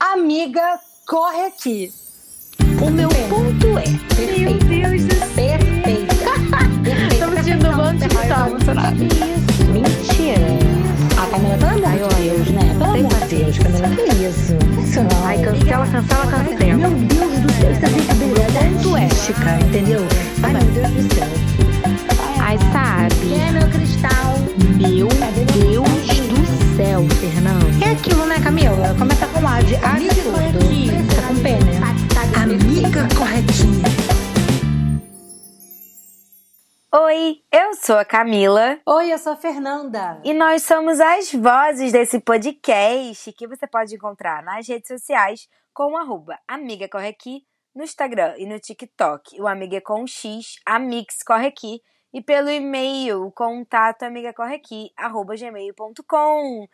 Amiga, corre aqui. O meu ponto é. Meu Deus do céu. Perfeita. Estamos sentindo um monte de tá emocionada. Mentira. A Camila, pelo amor de Deus, né? Pelo amor de Deus, Camila, que isso? Não. Ai, cancela, cancela, cancela. Meu Deus do céu, isso é brincadeira. É ponto ética, entendeu? Ai, meu Deus do céu. Ai, sabe? Quem é meu cristal? Meu Deus do céu, Fernando. É aquilo, né, Camila? Começa com A de A corretinha. Começa com P, né? Amiga corretinha. Oi, eu sou a Camila Oi, eu sou a Fernanda. e nós somos as vozes desse podcast que você pode encontrar nas redes sociais com o arroba Amiga Corre Aqui no Instagram e no TikTok. O Amiga é com X, Amix Corre Aqui e pelo e-mail o contato gmail.com.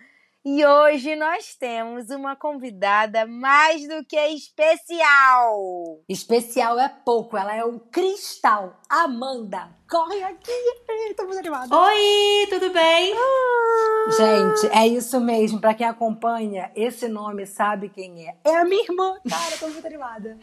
E hoje nós temos uma convidada mais do que especial. Especial é pouco, ela é um cristal. Amanda, corre aqui. Tô muito animada. Oi, tudo bem? Gente, é isso mesmo. Pra quem acompanha, esse nome sabe quem é. É a minha irmã. Cara, tô muito animada.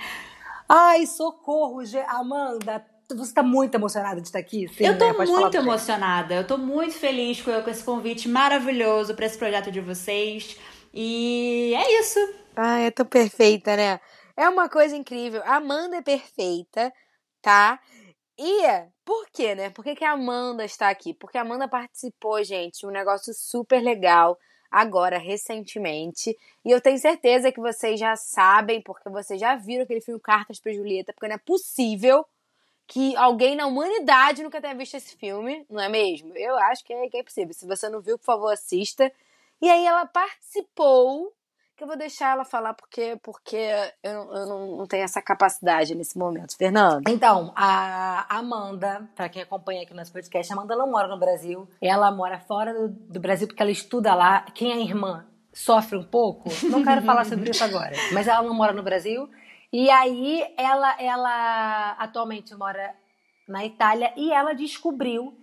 Ai, socorro, Amanda. Você tá muito emocionada de estar aqui? Sim, eu tô né? Muito emocionada. Eu tô muito feliz com, com esse convite maravilhoso pra esse projeto de vocês. E é isso. Ai, é tão perfeita, né? É uma coisa incrível. A Amanda é perfeita, tá? E por quê, né? Por que, que a Amanda está aqui? Porque a Amanda participou, gente, de um negócio super legal agora, recentemente. E eu tenho certeza que vocês já sabem, porque vocês já viram aquele filme Cartas para Julieta, porque não é possível que alguém na humanidade nunca tenha visto esse filme, não é mesmo? Eu acho que é, que é possível. Se você não viu, por favor, assista. E aí ela participou que eu vou deixar ela falar porque, porque eu, não- eu não, não tenho essa capacidade nesse momento. Fernando? Então, a Amanda, pra quem acompanha aqui no nosso podcast, a Amanda não mora no Brasil. Ela mora fora do, do Brasil porque ela estuda lá. Quem é irmã sofre um pouco. Não quero falar sobre isso agora. Mas ela não mora no Brasil. E aí, ela, ela atualmente mora na Itália e ela descobriu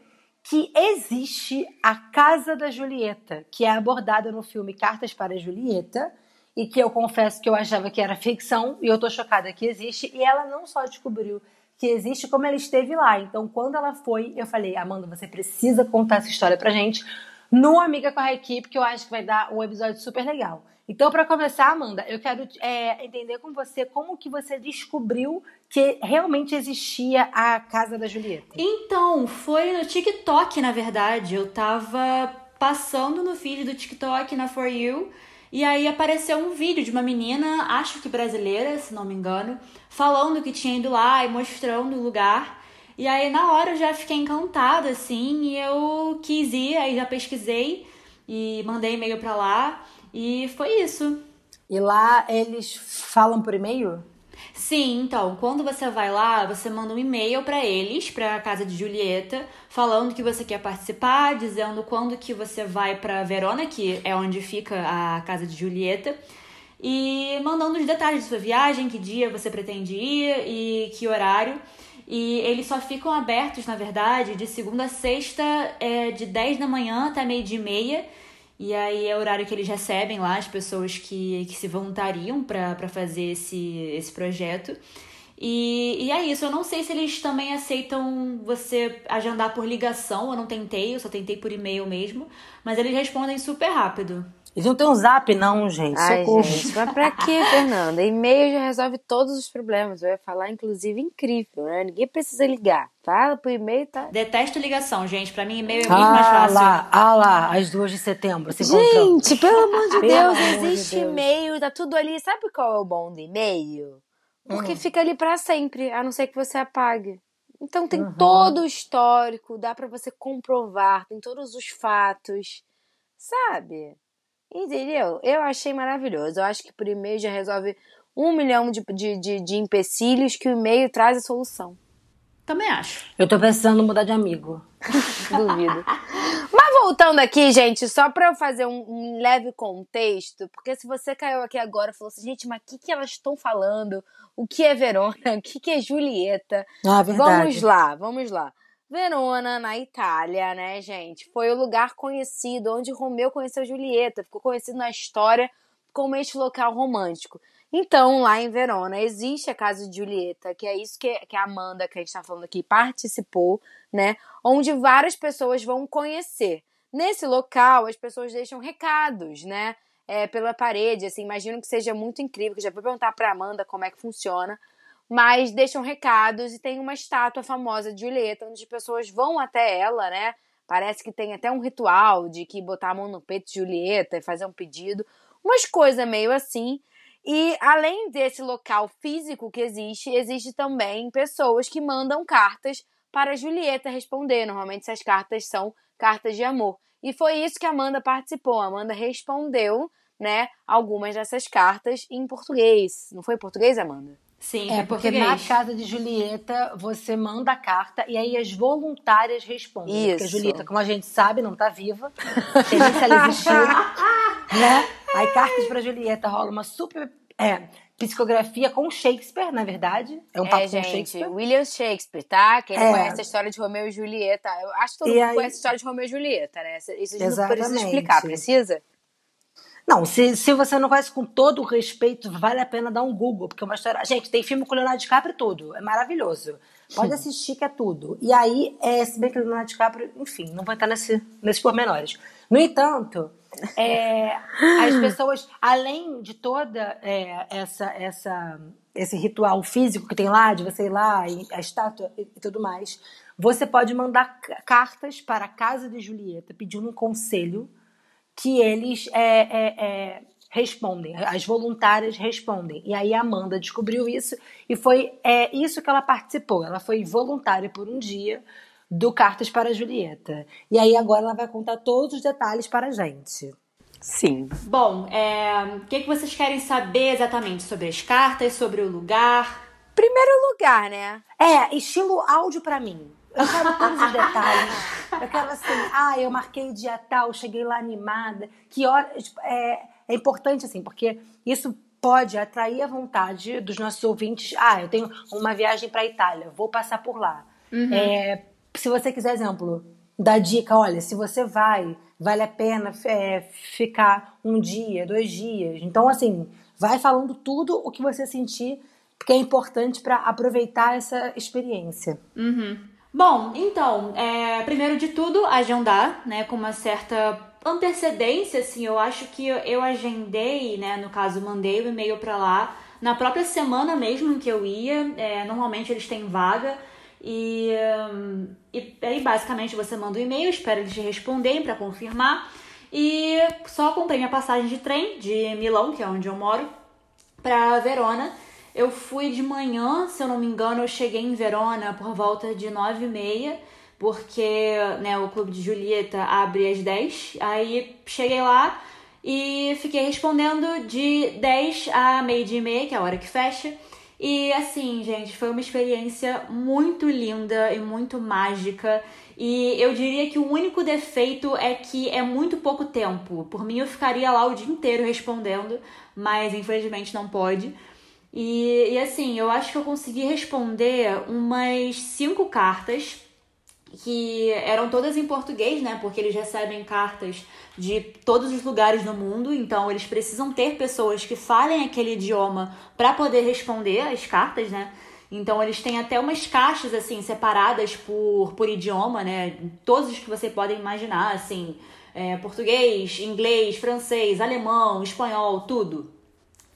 que existe a Casa da Julieta, que é abordada no filme Cartas para Julieta, e que eu confesso que eu achava que era ficção, e eu tô chocada que existe, e ela não só descobriu que existe, como ela esteve lá. Então, quando ela foi, eu falei, Amanda, você precisa contar essa história pra gente no Amiga com a Equipe, que eu acho que vai dar um episódio super legal. Então, para começar, Amanda, eu quero é, entender com você como que você descobriu que realmente existia a Casa da Julieta. Então, foi no TikTok, na verdade. Eu tava passando no feed do TikTok na For You. E aí apareceu um vídeo de uma menina, acho que brasileira, se não me engano, falando que tinha ido lá e mostrando o lugar. E aí na hora eu já fiquei encantada, assim, e eu quis ir, aí já pesquisei e mandei e-mail pra lá. E foi isso. E lá eles falam por e-mail? Sim, então, quando você vai lá, você manda um e-mail pra eles, pra casa de Julieta, falando que você quer participar, dizendo quando que você vai pra Verona, que é onde fica a casa de Julieta, e mandando os detalhes da sua viagem, que dia você pretende ir e que horário. E eles só ficam abertos, na verdade, de segunda a sexta, é, de 10 da manhã até meio-dia e meia. E aí é o horário que eles recebem lá as pessoas que, que se voluntariam para fazer esse, esse projeto. E, e é isso, eu não sei se eles também aceitam você agendar por ligação, eu não tentei, eu só tentei por e-mail mesmo, mas eles respondem super rápido. Eles não têm um zap, não, gente. Ai, Socorro. gente, mas pra quê, Fernanda? E-mail já resolve todos os problemas. Eu ia falar, inclusive, incrível, né? Ninguém precisa ligar. Fala pro e-mail, tá? Detesto ligação, gente, para mim e-mail é muito mais Ah fácil. lá, ah lá, as duas de setembro, se. Gente, pelo amor de Deus, amor de existe Deus. e-mail, tá tudo ali. Sabe qual é o bom do e-mail? Porque Hum. fica ali pra sempre, a não ser que você apague. Então tem Uhum. todo o histórico, dá pra você comprovar, tem todos os fatos, sabe? Entendeu? Eu achei maravilhoso. Eu acho que por e-mail já resolve um milhão de, de, de, de empecilhos que o e-mail traz a solução. Também acho. Eu tô precisando mudar de amigo. Duvido. Mas voltando aqui, gente, só pra eu fazer um, um leve contexto, porque se você caiu aqui agora e falou assim, gente, mas o que, que elas estão falando? O que é Verona? O que, que é Julieta? Ah, verdade. Vamos lá, vamos lá. Verona, na Itália, né, gente? Foi o lugar conhecido onde Romeu conheceu Julieta. Ficou conhecido na história como este local romântico. Então, lá em Verona, existe a Casa de Julieta, que é isso que, que a Amanda, que a gente tá falando aqui, participou, né? Onde várias pessoas vão conhecer. Nesse local, as pessoas deixam recados, né? É, pela parede, assim, imagino que seja muito incrível, que já vou perguntar pra Amanda como é que funciona, mas deixam recados e tem uma estátua famosa de Julieta, onde as pessoas vão até ela, né? Parece que tem até um ritual de que botar a mão no peito de Julieta e fazer um pedido, umas coisas meio assim. E além desse local físico que existe, existe também pessoas que mandam cartas para Julieta responder. Normalmente essas cartas são cartas de amor. E foi isso que Amanda participou. Amanda respondeu, né, algumas dessas cartas em português. Não foi em português, Amanda? Sim, É, porque na casa de Julieta você manda a carta e aí as voluntárias respondem. Porque a Isso. Julieta, como a gente sabe, não tá viva. Tem se ela existiu. né? Aí cartas pra Julieta rola uma super é, psicografia com Shakespeare, na verdade. É um papo é, com gente, Shakespeare. William Shakespeare, tá? Quem não É. conhece a história de Romeu e Julieta. Eu acho que todo E mundo aí- conhece a história de Romeu e Julieta, né? Isso a gente não precisa explicar, precisa? Não, se, se você não conhece com todo o respeito, vale a pena dar um Google, porque é uma história. Gente, tem filme com Leonardo DiCaprio e tudo. É maravilhoso. Pode assistir que é tudo. E aí, é, se bem que o Leonardo DiCaprio, enfim, não vai estar nesse, nesses pormenores. No entanto, é, as pessoas, além de toda é, essa, essa, esse ritual físico que tem lá, de você ir lá, e a estátua e, e tudo mais, você pode mandar ca- cartas para a casa de Julieta pedindo um conselho que eles é, é, é, respondem, as voluntárias respondem. E aí a Amanda descobriu isso e foi é, isso que ela participou. Ela foi voluntária por um dia do Cartas para a Julieta. E aí agora ela vai contar todos os detalhes para a gente. Sim. Bom, é, o que, que vocês querem saber exatamente sobre as cartas, sobre o lugar? Primeiro lugar, né? É, estilo áudio pra mim. Eu quero todos os detalhes. Eu quero assim, ah, eu marquei o dia tal, cheguei lá animada. Que hora. tipo, É, é importante, assim, porque isso pode atrair a vontade dos nossos ouvintes. Ah, eu tenho uma viagem pra Itália, vou passar por lá. É, se você quiser, exemplo, dar dica, olha, se você vai, vale a pena é, ficar um dia, dois dias. Então, assim, vai falando tudo o que você sentir, porque é importante pra aproveitar essa experiência. Bom, então, é, primeiro de tudo, agendar, né, com uma certa antecedência, assim, eu acho que eu, agendei, né, no caso, mandei o e-mail pra lá na própria semana mesmo que eu ia, é, normalmente eles têm vaga, e, e aí basicamente você manda o e-mail, espera eles te responderem pra confirmar, e só comprei minha passagem de trem de Milão, que é onde eu moro, pra Verona. Eu fui de manhã, se eu não me engano, eu cheguei em Verona por volta de nove e meia, porque né, o Clube de Julieta abre às 10. Aí cheguei lá e fiquei respondendo de 10 a meio-dia e meia, que é a hora que fecha. E assim, gente, foi uma experiência muito linda e muito mágica. E eu diria que o único defeito é que é muito pouco tempo. Por mim, eu ficaria lá o dia inteiro respondendo, mas infelizmente não pode. E, e assim, eu acho que eu consegui responder umas cinco cartas que eram todas em português, né? Porque eles recebem cartas de todos os lugares do mundo, então eles precisam ter pessoas que falem aquele idioma para poder responder as cartas, né? Então eles têm até umas caixas assim separadas por, por idioma, né? Todos os que você pode imaginar, assim, é, português, inglês, francês, alemão, espanhol, tudo.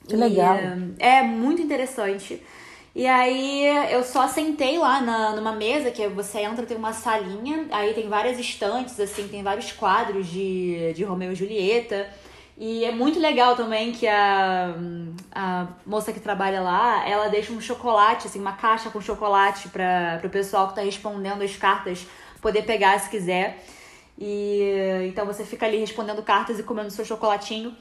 Que legal. E, é muito interessante. E aí eu só sentei lá na, numa mesa, que você entra, tem uma salinha, aí tem várias estantes, assim, tem vários quadros de, de Romeu e Julieta. E é muito legal também que a, a moça que trabalha lá, ela deixa um chocolate, assim, uma caixa com chocolate para o pessoal que tá respondendo as cartas poder pegar se quiser. E então você fica ali respondendo cartas e comendo seu chocolatinho.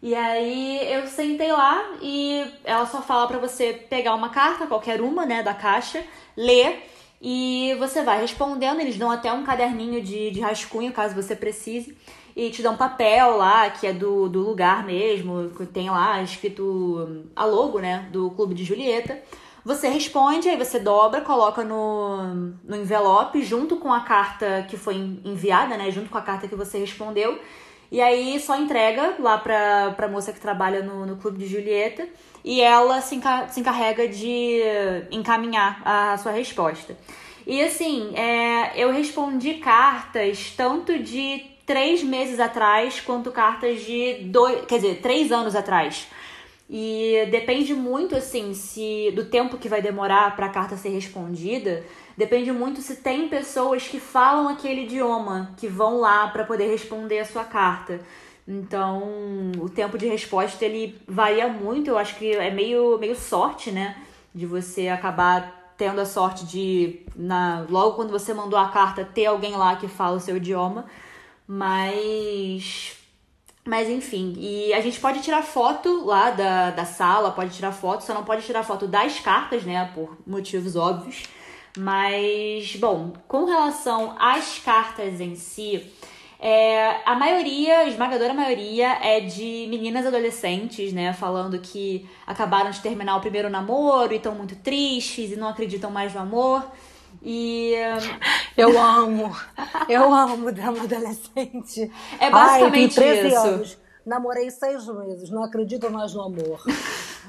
E aí eu sentei lá e ela só fala pra você pegar uma carta, qualquer uma, né, da caixa, ler e você vai respondendo. Eles dão até um caderninho de, de rascunho, caso você precise. E te dão papel lá, que é do, do lugar mesmo, que tem lá escrito a logo, né, do Clube de Julieta. Você responde, aí você dobra, coloca no, no envelope junto com a carta que foi enviada, né, junto com a carta que você respondeu. E aí só entrega lá pra, pra moça que trabalha no, no clube de Julieta e ela se, enca se encarrega de encaminhar a sua resposta. E assim, é, eu respondi cartas tanto de três meses atrás quanto cartas de dois, quer dizer, três anos atrás. E depende muito, assim, se do tempo que vai demorar para a carta ser respondida. Depende muito se tem pessoas que falam aquele idioma que vão lá para poder responder a sua carta. Então, o tempo de resposta ele varia muito. Eu acho que é meio, meio sorte, né? De você acabar tendo a sorte de, na, logo quando você mandou a carta, ter alguém lá que fala o seu idioma. Mas mas enfim, e a gente pode tirar foto lá da, da sala, pode tirar foto, só não pode tirar foto das cartas, né? Por motivos óbvios. Mas, bom, com relação às cartas em si, é, a maioria, a esmagadora maioria, é de meninas adolescentes, né? Falando que acabaram de terminar o primeiro namoro e estão muito tristes e não acreditam mais no amor. E. Eu amo. Eu amo drama adolescente. É basicamente Ai, 13 isso. anos. Namorei seis meses, não acredito mais no amor.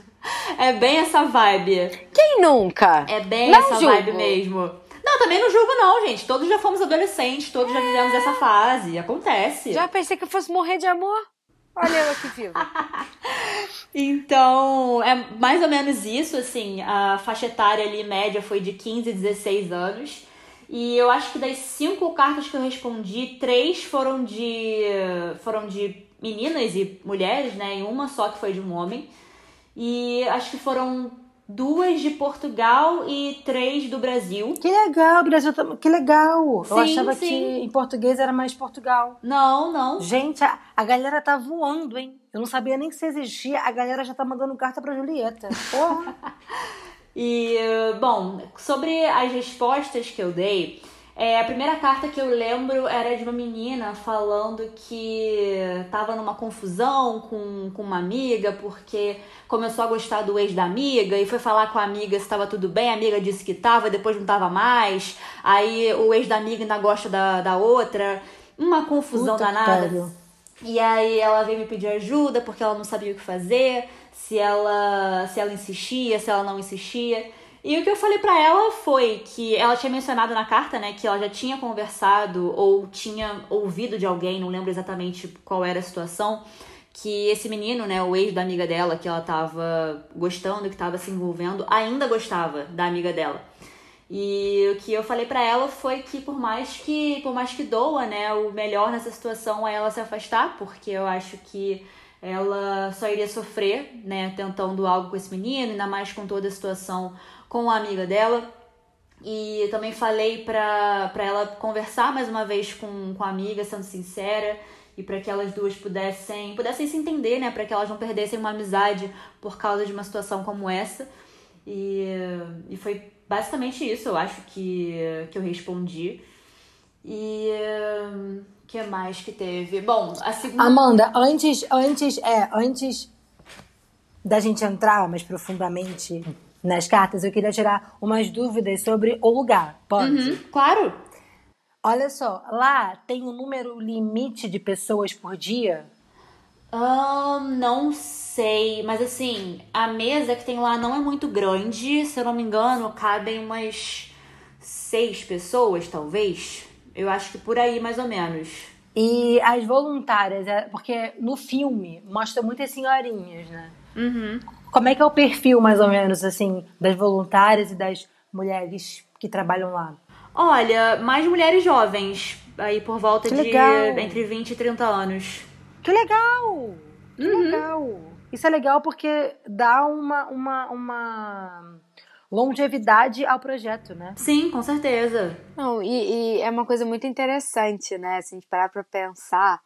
É bem essa vibe. Quem nunca? É bem Não essa julgo. vibe mesmo. Não, também não julgo, não, gente. Todos já fomos adolescentes, todos já vivemos essa fase. Acontece. Já pensei que eu fosse morrer de amor. Olha eu aqui viva. Então, é mais ou menos isso, assim, a faixa etária ali média foi de 15 a 16 anos. E eu acho que das cinco cartas que eu respondi, três foram de foram de meninas e mulheres, né? E uma só que foi de um homem. E acho que foram duas de Portugal e três do Brasil. Que legal, Brasil, que legal. Sim, eu achava sim. que em português era mais Portugal. Não, não. Gente, a, a galera tá voando, hein? Eu não sabia nem que isso existia. A galera já tá mandando carta pra Julieta. Porra. E, bom, sobre as respostas que eu dei, é, a primeira carta que eu lembro era de uma menina falando que tava numa confusão com, com uma amiga porque começou a gostar do ex da amiga e foi falar com a amiga se tava tudo bem, a amiga disse que tava, depois não tava mais, aí o ex da amiga ainda gosta da, da outra, uma confusão Puta danada. E aí ela veio me pedir ajuda porque ela não sabia o que fazer, se ela se ela insistia, se ela não insistia. E o que eu falei pra ela foi que ela tinha mencionado na carta, né, que ela já tinha conversado ou tinha ouvido de alguém, não lembro exatamente qual era a situação, que esse menino, né, o ex da amiga dela, que ela tava gostando, que tava se envolvendo, ainda gostava da amiga dela. E o que eu falei pra ela foi que por mais que por mais que doa, né, o melhor nessa situação é ela se afastar, porque eu acho que ela só iria sofrer, né, tentando algo com esse menino, ainda mais com toda a situação com a amiga dela. E também falei pra, pra ela conversar mais uma vez com, com a amiga, sendo sincera, e para que elas duas pudessem, pudessem se entender, né, para que elas não perdessem uma amizade por causa de uma situação como essa. E, e foi basicamente isso, eu acho que, que eu respondi. E que mais que teve? Bom, a segunda. Amanda, antes, antes, é, antes da gente entrar mais profundamente nas cartas, eu queria tirar umas dúvidas sobre o lugar. Pode? Uhum, claro! Olha só, lá tem um número limite de pessoas por dia? Ahn, não sei, mas assim, a mesa que tem lá não é muito grande. Se eu não me engano, cabem umas seis pessoas, talvez. Eu acho que por aí, mais ou menos. E as voluntárias, é- porque no filme mostra muitas senhorinhas, né? Uhum. Como é que é o perfil, mais ou menos, assim, das voluntárias e das mulheres que trabalham lá? Olha, mais mulheres jovens, aí por volta Que de legal. entre 20 e 30 anos. Que legal! Que legal! Isso é legal porque dá uma, uma, uma longevidade ao projeto, né? Sim, com certeza. Não, e, e é uma coisa muito interessante, né? Se a gente parar pra pensar.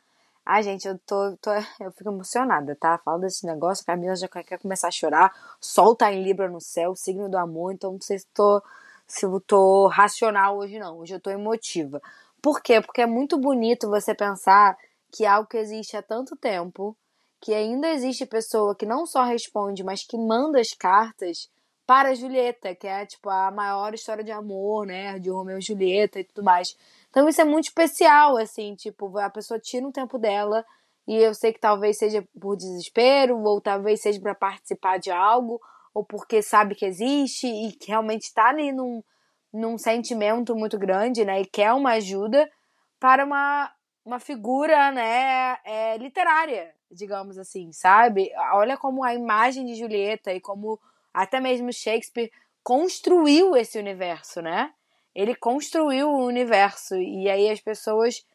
Ai, gente, eu tô, tô. Eu fico emocionada, tá? Falo desse negócio, a Camila já quer começar a chorar. Sol tá em Libra no céu, signo do amor, então não sei se tô. Se eu tô racional hoje, não. Hoje eu tô emotiva. Por quê? Porque é muito bonito você pensar que é algo que existe há tanto tempo, que ainda existe pessoa que não só responde, mas que manda as cartas para Julieta, que é tipo a maior história de amor, né, de Romeu e Julieta e tudo mais. Então isso é muito especial, assim, tipo, a pessoa tira um tempo dela e eu sei que talvez seja por desespero, ou talvez seja para participar de algo, ou porque sabe que existe e que realmente está ali num, num sentimento muito grande, né? E quer uma ajuda para uma, uma figura, né, é, literária, digamos assim, sabe? Olha como a imagem de Julieta e como até mesmo Shakespeare construiu esse universo, né? Ele construiu o universo e aí as pessoas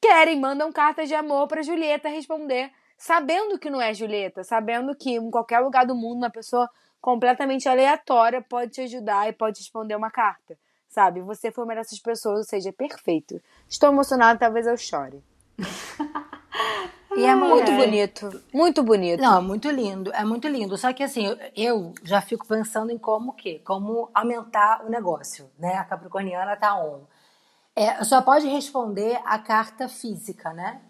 querem, mandam cartas de amor para Julieta responder, sabendo que não é Julieta, sabendo que em qualquer lugar do mundo uma pessoa completamente aleatória pode te ajudar e pode responder uma carta, sabe? Você foi uma dessas pessoas, ou seja, é perfeito. Estou emocionada, talvez eu chore. E é Muito é. bonito, muito bonito. Não, é muito lindo, é muito lindo. Só que assim, eu, já fico pensando em como o quê? Como aumentar o negócio, né? A Capricorniana tá on. É, só pode responder a carta física, né?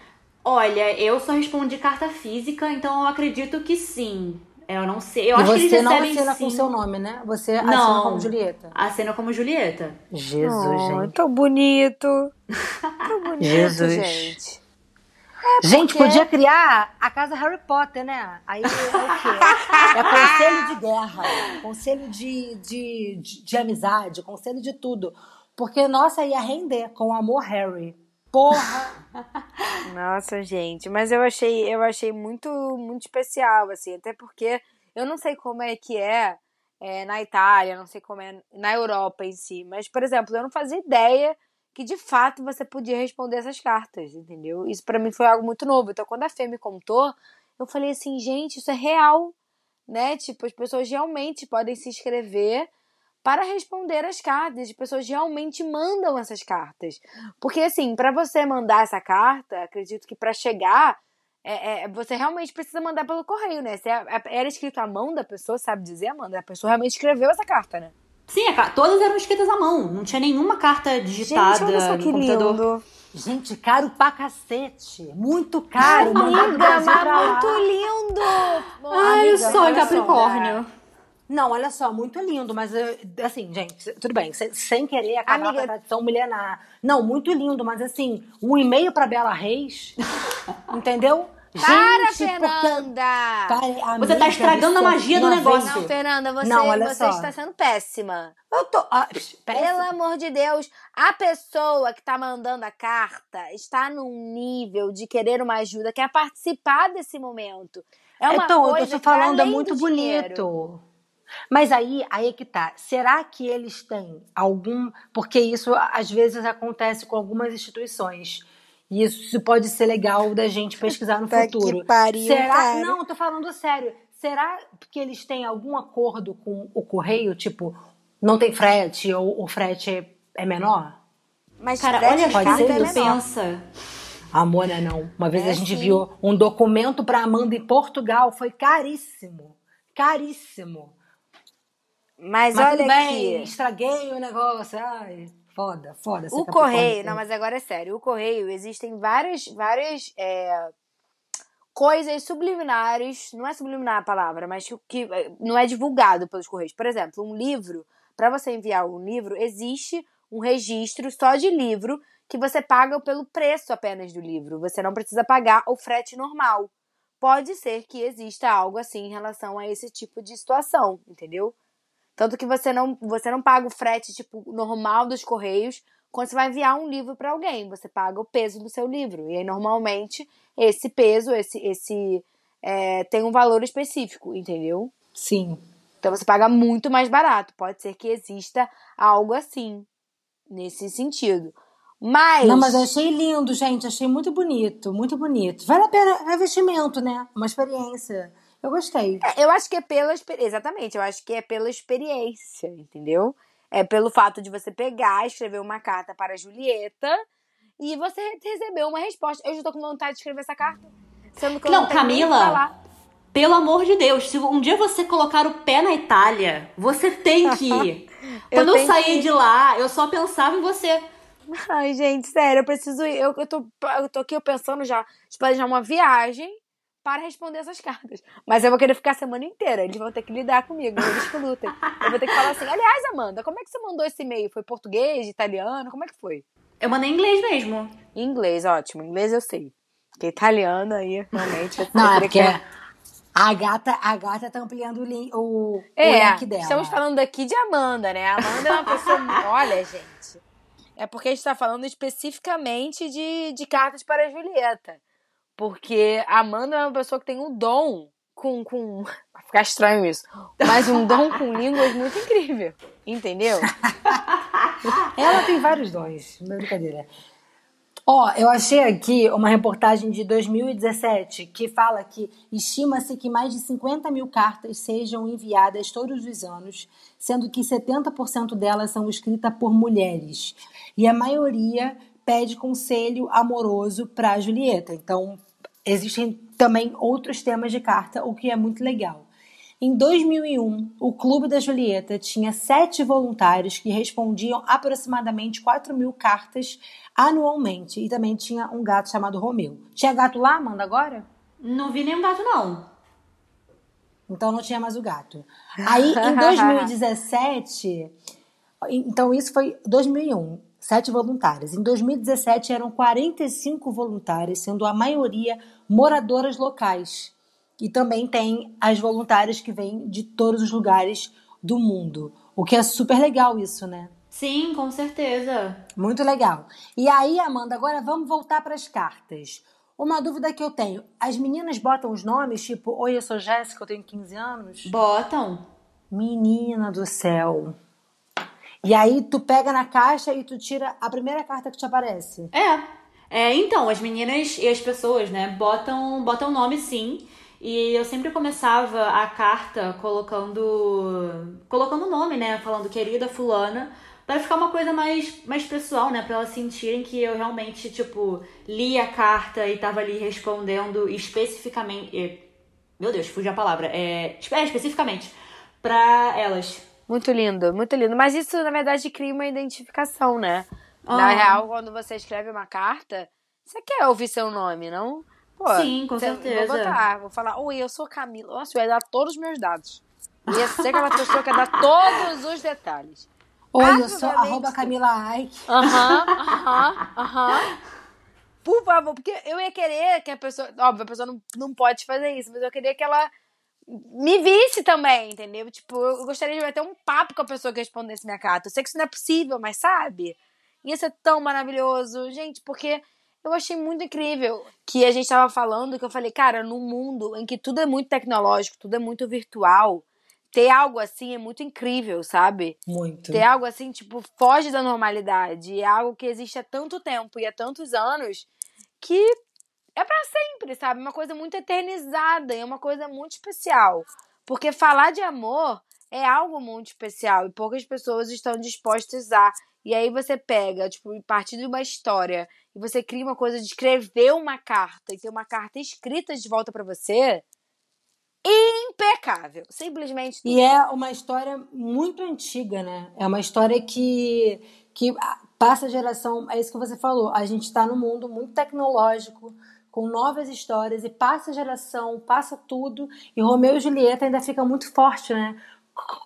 Olha, eu só respondi carta física, então eu acredito que sim. Eu não sei. Eu e acho que você eles não assina sim. com seu nome, né? Você assina Não. como Julieta. Assina como Julieta. Jesus, Oh, gente. tão bonito. Tão bonito, Jesus. gente. Gente, porque- podia criar a casa Harry Potter, né? Aí é o quê? É conselho de guerra, conselho de, de, de, de amizade, conselho de tudo. Porque, nossa, ia render com o amor Harry. Porra! Nossa, gente, mas eu achei, eu achei muito, muito especial, assim, até porque eu não sei como é que é, é, na Itália, não sei como é na Europa em si, mas, por exemplo, eu não fazia ideia que de fato você podia responder essas cartas, entendeu? Isso pra mim foi algo muito novo. Então, quando a Fê me contou, eu falei assim, gente, isso é real, né? Tipo, as pessoas realmente podem se inscrever para responder as cartas. As pessoas realmente mandam essas cartas. Porque, assim, para você mandar essa carta, acredito que para chegar, é, é, você realmente precisa mandar pelo correio, né? Se é- é- era escrito à mão da pessoa, sabe dizer, Amanda? A pessoa realmente escreveu essa carta, né? Sim, todas eram escritas à mão. Não tinha nenhuma carta digitada Gente, olha só no que computador. lindo. Gente, caro pra cacete. Muito caro. Amiga, mas muito lindo! Ai, Amiga, o sol só, Capricórnio. Não, olha só, muito lindo, mas eu- assim, gente, tudo bem, sem, querer acabar Amiga- com a tradição milenar. Não, muito lindo, mas assim, um e-mail pra Bela Reis, entendeu? Para, Gente, Fernanda! Pare, Você amiga tá estragando do a magia do negócio. vez- Não, Fernanda, você, Não, olha você só. está sendo péssima. Eu tô. Ah. Pelo amor de Deus, a pessoa que tá mandando a carta está num nível de querer uma ajuda, quer participar desse momento. É uma então, eu coisa tô que vai falando, é muito bonito. Mas aí, aí é que tá. Será que eles têm algum. Porque isso às vezes acontece com algumas instituições. E isso pode ser legal da gente pesquisar no Puta futuro. que pariu, Será? cara. Não, eu tô falando sério. Será que eles têm algum acordo com o correio? Tipo, não tem frete ou o frete é, menor? Mas Cara, frete olha de pode ser é. Pensa. Amor, né, não. Uma vez É a gente sim. viu um documento pra Amanda em Portugal. Foi caríssimo. Caríssimo. Mas, Mas olha tudo bem, aqui. estraguei o negócio. Ai, foda, foda. O correio, não, mas agora é sério. O correio, existem várias, várias é, coisas subliminares. Não é subliminar a palavra, mas que, que é, não é divulgado pelos correios. Por exemplo, um livro. Para você enviar um livro, existe um registro só de livro que você paga pelo preço apenas do livro. Você não precisa pagar o frete normal. Pode ser que exista algo assim em relação a esse tipo de situação, entendeu? Tanto que você não, você não paga o frete tipo normal dos correios quando você vai enviar um livro para alguém, você paga o peso do seu livro. E aí normalmente esse peso, esse esse é, tem um valor específico, entendeu? Sim. Então você paga muito mais barato. Pode ser que exista algo assim nesse sentido. Mas Não, mas eu achei lindo, gente. Achei muito bonito, muito bonito. Vale a pena, é investimento, né? Uma experiência. Eu gostei. É, Eu acho que é pela experiência. Exatamente, eu acho que é pela experiência, entendeu? É pelo fato de você pegar, escrever uma carta para a Julieta e você receber uma resposta. Eu já tô com vontade de escrever essa carta. Sendo que eu Não, não, Camila. Pelo amor de Deus, se um dia você colocar o pé na Itália, você tem que ir. Eu Quando eu, que saí de lá, eu só pensava em você. Ai, gente, sério, eu preciso ir. Eu, eu, tô, eu tô aqui pensando já de planejar uma viagem para responder essas cartas. Mas eu vou querer ficar a semana inteira. Eles vão ter que lidar comigo, eles que lutem. Eu vou ter que falar assim: aliás, Amanda, como é que você mandou esse e-mail? Foi português, italiano? Como é que foi? Eu mandei em inglês mesmo. Em inglês, ótimo. Em inglês eu sei. Porque italiano aí, realmente. Não, é porque que- a gata, a gata tá ampliando o, link, o, o É, link dela. estamos falando aqui de Amanda, né? A Amanda é uma pessoa. Olha, gente. É porque a gente tá falando especificamente de, de cartas para a Julieta. Porque a Amanda é uma pessoa que tem um dom com. com... Vai ficar estranho isso. Mas um dom com línguas muito incrível. Entendeu? Ela tem vários dons, não é brincadeira. Ó, eu achei aqui uma reportagem de 2017 que fala que estima-se que mais de 50 mil cartas sejam enviadas todos os anos, sendo que 70% delas são escritas por mulheres. E a maioria pede conselho amoroso para Julieta. Então, existem também outros temas de carta, o que é muito legal. Em 2001, o Clube da Julieta tinha sete voluntários que respondiam aproximadamente 4 mil cartas anualmente. E também tinha um gato chamado Romeu. Tinha gato lá, Amanda, agora? Não vi nenhum gato, não. Então não tinha mais o gato. Aí, em 2017, então isso foi 2001, sete voluntários. Em 2017 eram 45 voluntários, sendo a maioria moradoras locais. E também tem as voluntárias que vêm de todos os lugares do mundo. O que é super legal isso, né? Sim, com certeza. Muito legal. E aí, Amanda, agora vamos voltar para as cartas. Uma dúvida que eu tenho: as meninas botam os nomes, tipo, Oi, eu sou Jéssica, eu tenho 15 anos? Botam. Menina do céu. E aí, tu pega na caixa e tu tira a primeira carta que te aparece. É. É, então, as meninas e as pessoas, né, botam botam nome sim. E eu sempre começava a carta colocando colocando o nome, né, falando querida fulana, para ficar uma coisa mais mais pessoal, né, para elas sentirem que eu realmente, tipo, li a carta e tava ali respondendo especificamente, eh, meu Deus, fugiu a palavra. É, é especificamente para elas. Muito lindo, muito lindo. Mas isso, na verdade, cria uma identificação, né? Na Ah. real, quando você escreve uma carta, você quer ouvir seu nome, não? Pô, Sim, com você- certeza. Vou botar, vou falar, oi, eu sou Camila. Nossa, vai dar todos os meus dados. Ia ser aquela pessoa que ia dar todos os detalhes. Oi, eu sou arroba Camila Ike. Aham, aham, aham. Por favor, porque eu ia querer que a pessoa. Óbvio, a pessoa não, não pode fazer isso, mas eu queria que ela me visse também, entendeu? Tipo, eu gostaria de ter um papo com a pessoa que respondesse minha carta. Eu sei que isso não é possível, mas sabe? Ia ser tão maravilhoso. Gente, porque eu achei muito incrível que a gente tava falando, que eu falei, cara, num mundo em que tudo é muito tecnológico, tudo é muito virtual, ter algo assim é muito incrível, sabe? Muito. Ter algo assim, tipo, foge da normalidade. É algo que existe há tanto tempo e há tantos anos que é pra sempre, sabe? Uma coisa muito eternizada e é uma coisa muito especial. Porque falar de amor é algo muito especial e poucas pessoas estão dispostas a. E aí você pega, tipo, partir de uma história e você cria uma coisa de escrever uma carta e ter uma carta escrita de volta pra você. Impecável. Simplesmente. E é uma história muito antiga, né? É uma história que, que passa a geração. É isso que você falou. A gente está num mundo muito tecnológico, com novas histórias, e passa a geração, passa tudo. E Romeu e Julieta ainda fica muito forte, né?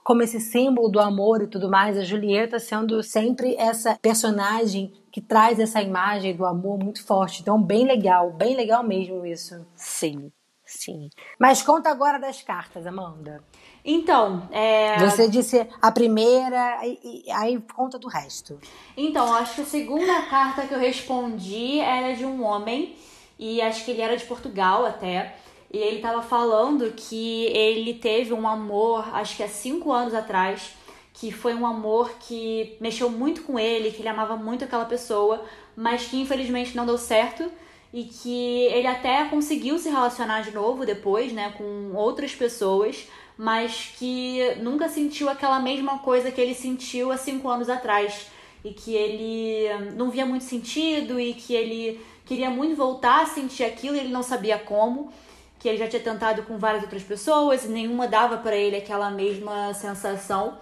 Como esse símbolo do amor e tudo mais. A Julieta sendo sempre essa personagem que traz essa imagem do amor muito forte. Então, bem legal, bem legal mesmo isso. Sim. Sim. Mas conta agora das cartas, Amanda. Então, é. Você disse a primeira, e, e aí conta do resto. Então, acho que a segunda carta que eu respondi era de um homem, e acho que ele era de Portugal até. E ele tava falando que ele teve um amor, acho que há cinco anos atrás, que foi um amor que mexeu muito com ele, que ele amava muito aquela pessoa, mas que infelizmente não deu certo e que ele até conseguiu se relacionar de novo depois, né, com outras pessoas, mas que nunca sentiu aquela mesma coisa que ele sentiu há cinco anos atrás e que ele não via muito sentido e que ele queria muito voltar a sentir aquilo e ele não sabia como, que ele já tinha tentado com várias outras pessoas e nenhuma dava para ele aquela mesma sensação.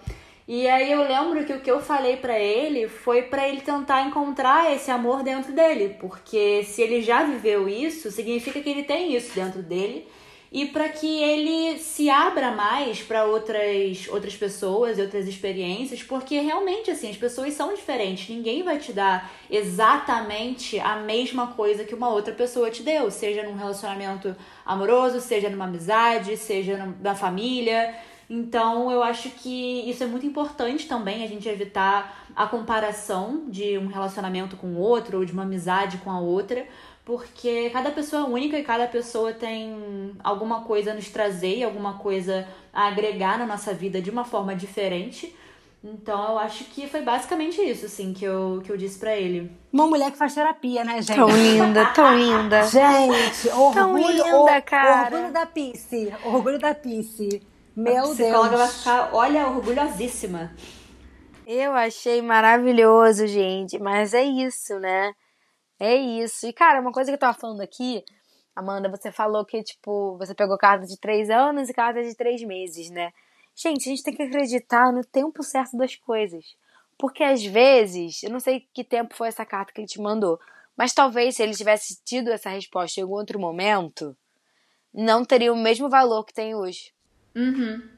E aí eu lembro que o que eu falei para ele foi para ele tentar encontrar esse amor dentro dele, porque se ele já viveu isso, significa que ele tem isso dentro dele e para que ele se abra mais para outras outras pessoas e outras experiências, porque realmente assim, as pessoas são diferentes. Ninguém vai te dar exatamente a mesma coisa que uma outra pessoa te deu, seja num relacionamento amoroso, seja numa amizade, seja na família. Então, eu acho que isso é muito importante também, a gente evitar a comparação de um relacionamento com o outro ou de uma amizade com a outra, porque cada pessoa é única e cada pessoa tem alguma coisa a nos trazer e alguma coisa a agregar na nossa vida de uma forma diferente. Então eu acho que foi basicamente isso, assim, que eu, que eu disse para ele. Uma mulher que faz terapia, né, gente? Tão linda, tão linda. Gente, orgulho, Tão linda, cara. Orgulho da Pisse. Orgulho da Pisse. a Meu psicóloga Deus. vai ficar, olha, orgulhosíssima. Eu achei maravilhoso, gente. Mas é isso, né? É isso. E, cara, uma coisa que eu tava falando aqui, Amanda, você falou que, tipo, você pegou carta de três anos e carta de três meses, né? Gente, a gente tem que acreditar no tempo certo das coisas. Porque às vezes, eu não sei que tempo foi essa carta que ele te mandou, mas talvez se ele tivesse tido essa resposta em algum outro momento, não teria o mesmo valor que tem hoje. Uhum.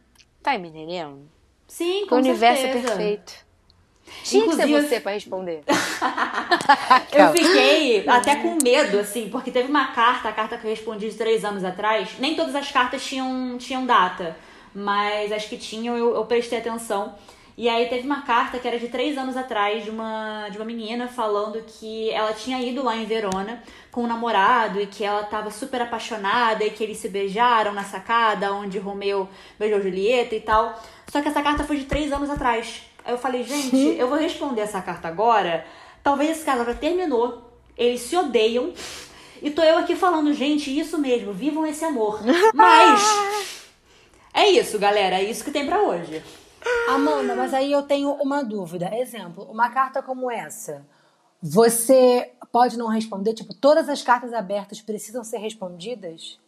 Tá me entendendo? Sim, com o universo certeza. é perfeito. Tinha que ser Inclusive- você pra responder. Eu fiquei até com medo, assim, porque teve uma carta, a carta que eu respondi de três anos atrás. Nem todas as cartas tinham, tinham data, mas as que tinham eu, eu prestei atenção. E aí teve uma carta que era de três anos atrás de uma, de uma menina falando que ela tinha ido lá em Verona com um namorado e que ela tava super apaixonada e que eles se beijaram na sacada onde Romeu beijou Julieta e tal. Só que essa carta foi de três anos atrás. Aí eu falei, gente, eu vou responder essa carta agora. Talvez esse casal já terminou, eles se odeiam. E tô eu aqui falando, gente, isso mesmo, vivam esse amor. Mas é isso, galera, é isso que tem pra hoje. Amanda, mas aí eu tenho uma dúvida. Exemplo, uma carta como essa, você pode não responder? Tipo, todas as cartas abertas precisam ser respondidas?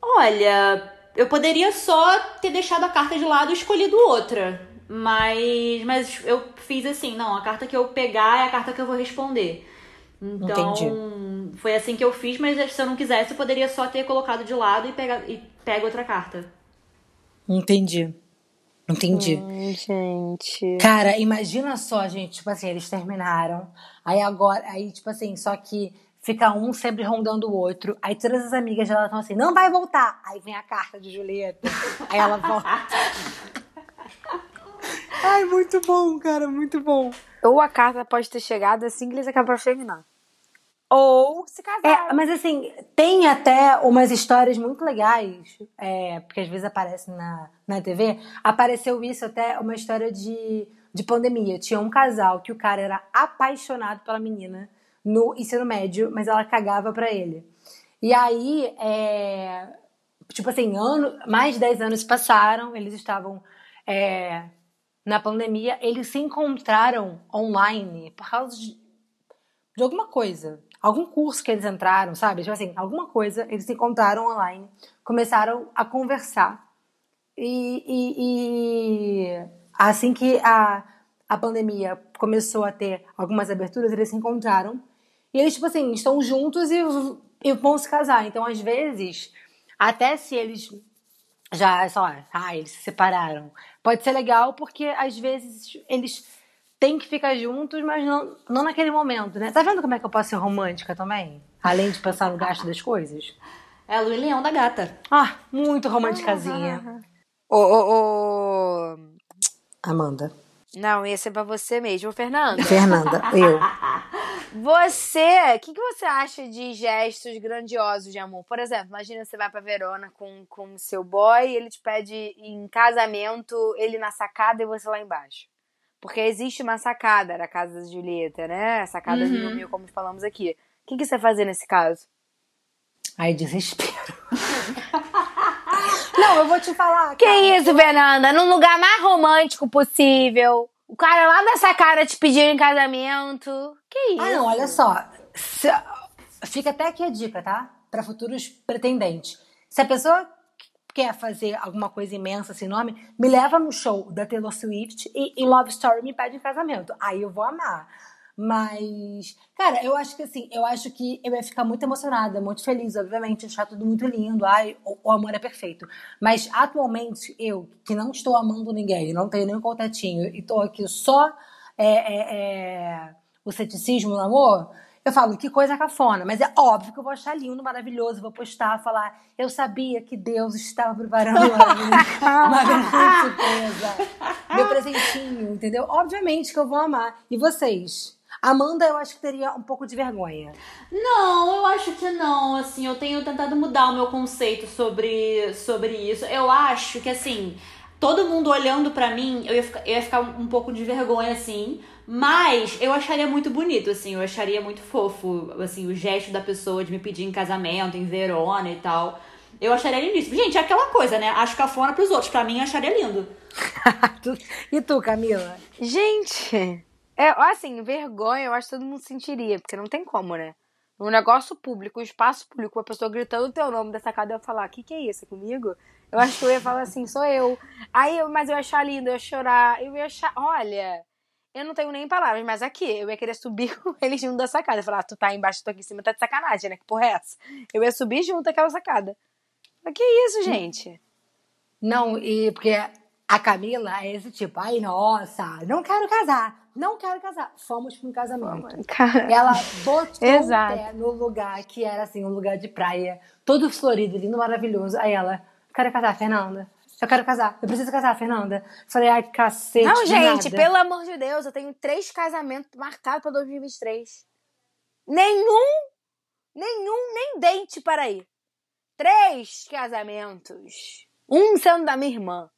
Olha, eu poderia só ter deixado a carta de lado e escolhido outra. Mas, mas eu fiz assim, não, a carta que eu pegar é a carta que eu vou responder. Então, foi assim que eu fiz, mas se eu não quisesse, eu poderia só ter colocado de lado e, pegar, e pego outra carta. Entendi. Entendi. Hum, gente. Cara, imagina só, gente, tipo assim, eles terminaram. Aí agora, aí, tipo assim, só que fica um sempre rondando o outro. Aí todas as amigas dela estão assim, não vai voltar. Aí vem a carta de Julieta. Aí ela volta. Ai, muito bom, cara, muito bom. Ou a carta pode ter chegado assim que eles acabaram de terminar. Ou se casaram. É, mas assim, tem até umas histórias muito legais, é, porque às vezes aparece na, na TV. Apareceu isso até uma história de, de pandemia. Tinha um casal que o cara era apaixonado pela menina no ensino médio, mas ela cagava pra ele. E aí, é, tipo assim, ano, mais de 10 anos se passaram, eles estavam é, na pandemia, eles se encontraram online por causa de, de alguma coisa. Algum curso que eles entraram, sabe? Tipo assim, alguma coisa, eles se encontraram online, começaram a conversar. E, e- e assim que a, a pandemia começou a ter algumas aberturas, eles se encontraram. E eles, tipo assim, estão juntos e, e vão se casar. Então, às vezes, até se eles já, sei lá, ah, eles se separaram. Pode ser legal porque às vezes eles têm que ficar juntos, mas não, não naquele momento, né? Tá vendo como é que eu posso ser romântica também? Além de pensar no gasto das coisas? É a Lu e Leão da Gata. Ah, muito romanticazinha. Ô, ô, ô. Amanda. Não, ia ser pra você mesmo, Fernanda. Fernanda, eu. Você, o que, que você acha de gestos grandiosos de amor? Por exemplo, imagina você vai pra Verona com com seu boy, ele te pede em casamento, ele na sacada e você lá embaixo. Porque existe uma sacada na casa da Julieta, né? A sacada de Romeu, como falamos aqui. O que, que você fazer nesse caso? Ai, desespero. não, eu vou te falar. Que cara. isso, Fernanda? Num lugar mais romântico possível. O cara lá da sacada te pediu em casamento. Que isso? Ah, não, olha só. Se- fica até aqui a dica, tá? Para futuros pretendentes. Se a pessoa quer fazer alguma coisa imensa sem nome, me leva no show da Taylor Swift e em Love Story me pede em casamento. Aí eu vou amar. Mas, cara, eu acho que assim, eu acho que eu ia ficar muito emocionada, muito feliz, obviamente, achar tudo muito lindo. Ai, o, o amor é perfeito. Mas atualmente, eu, que não estou amando ninguém, não tenho nenhum contatinho, e tô aqui só é, é, é, o ceticismo no amor, eu falo, que coisa cafona. Mas é óbvio que eu vou achar lindo, maravilhoso, vou postar, falar, eu sabia que Deus estava preparando uma, grande surpresa. Meu presentinho, entendeu? Obviamente que eu vou amar. E vocês? Amanda, eu acho que teria um pouco de vergonha. Não, eu acho que não. Assim, eu tenho tentado mudar o meu conceito sobre, sobre isso. Eu acho que, assim, todo mundo olhando pra mim, eu ia, ficar, eu ia ficar um pouco de vergonha, assim. Mas eu acharia muito bonito, assim, eu acharia muito fofo, assim, o gesto da pessoa de me pedir em casamento, em Verona e tal. Eu acharia lindíssimo. Gente, é aquela coisa, né? Acho cafona pros outros. Pra mim, eu acharia lindo. e tu, Camila? Gente, é, assim, vergonha eu acho que todo mundo sentiria, porque não tem como, né? Um negócio público, um espaço público, uma pessoa gritando o teu nome dessa casa, eu ia falar, o que, que é isso? É comigo? Eu acho que eu ia falar assim, sou eu. Aí, eu, mas eu ia achar lindo, eu ia chorar, eu ia achar, olha, eu não tenho nem palavras, mas aqui, eu ia querer subir com eles junto da sacada. Falar, ah, tu tá embaixo, tô aqui em cima, tá de sacanagem, né? Que porra é essa? Eu ia subir junto aquela sacada. Mas que isso, gente? Não, e porque a Camila é esse tipo, ai, nossa, não quero casar, não quero casar. Fomos para um casamento. Cara, Ela botou Exato. o pé no lugar que era assim, um lugar de praia, todo florido, lindo, maravilhoso. Aí ela, quero casar, Fernanda. Eu quero casar. Eu preciso casar, Fernanda. Falei, ai, cacete. Não, gente, nada. pelo amor de Deus, eu tenho três casamentos marcados pra 2023. Nenhum, nenhum, nem dente para ir. Três casamentos. Um sendo da minha irmã.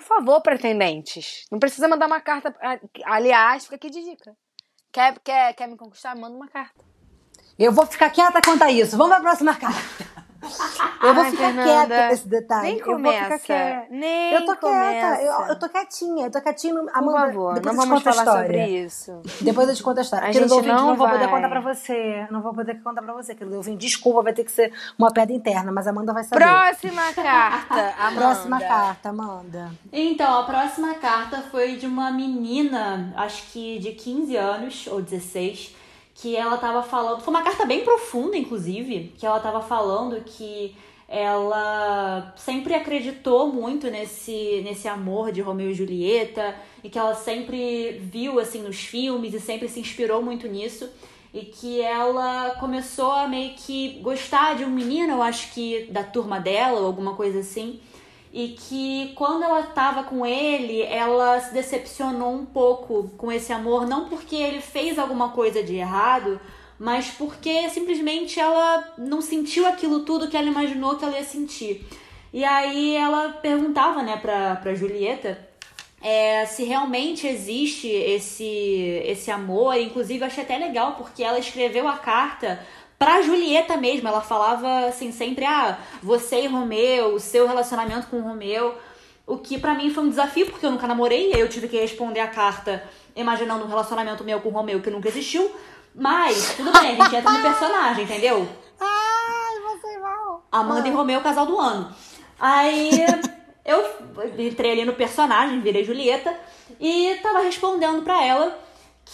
Por favor, pretendentes. Não precisa mandar uma carta. Aliás, fica aqui de dica. Quer, quer, quer me conquistar? Manda uma carta. Eu vou ficar quieta quanto a isso. Vamos pra próxima carta. Eu vou Ai, ficar Fernanda, quieta nesse detalhe. Nem eu vou ficar começa. quieta. Nem Eu tô começa. quieta, eu, eu tô quietinha, eu tô quietinha. Por Amanda, favor, depois não eu te vamos conto a falar história. sobre isso. Depois eu te conto a história. A Querido gente ouvinte, não não vou poder contar pra você. Não vou poder contar pra você, querido ouvinte. Desculpa, vai ter que ser uma pedra interna, mas a Amanda vai saber. Próxima carta. Amanda. Próxima carta, Amanda. Então, a próxima carta foi de uma menina, acho que de 15 anos ou 16, que ela tava falando. Foi uma carta bem profunda, inclusive, que ela tava falando que ela sempre acreditou muito nesse, nesse amor de Romeu e Julieta e que ela sempre viu assim nos filmes e sempre se inspirou muito nisso e que ela começou a meio que gostar de um menino, eu acho que da turma dela ou alguma coisa assim, e que quando ela tava com ele, ela se decepcionou um pouco com esse amor, não porque ele fez alguma coisa de errado, mas porque simplesmente ela não sentiu aquilo tudo que ela imaginou que ela ia sentir. E aí ela perguntava, né, pra, pra Julieta é, se realmente existe esse, esse amor. Inclusive, eu achei até legal, porque ela escreveu a carta pra Julieta mesmo. Ela falava assim sempre: ah, você e Romeu, o seu relacionamento com o Romeu. O que pra mim foi um desafio, porque eu nunca namorei, e eu tive que responder a carta imaginando um relacionamento meu com o Romeu que nunca existiu. Mas, tudo bem, a gente entra no personagem, entendeu? Ai, você mal. Amanda e Romeu, casal do ano. Aí eu entrei ali no personagem, virei Julieta e tava respondendo pra ela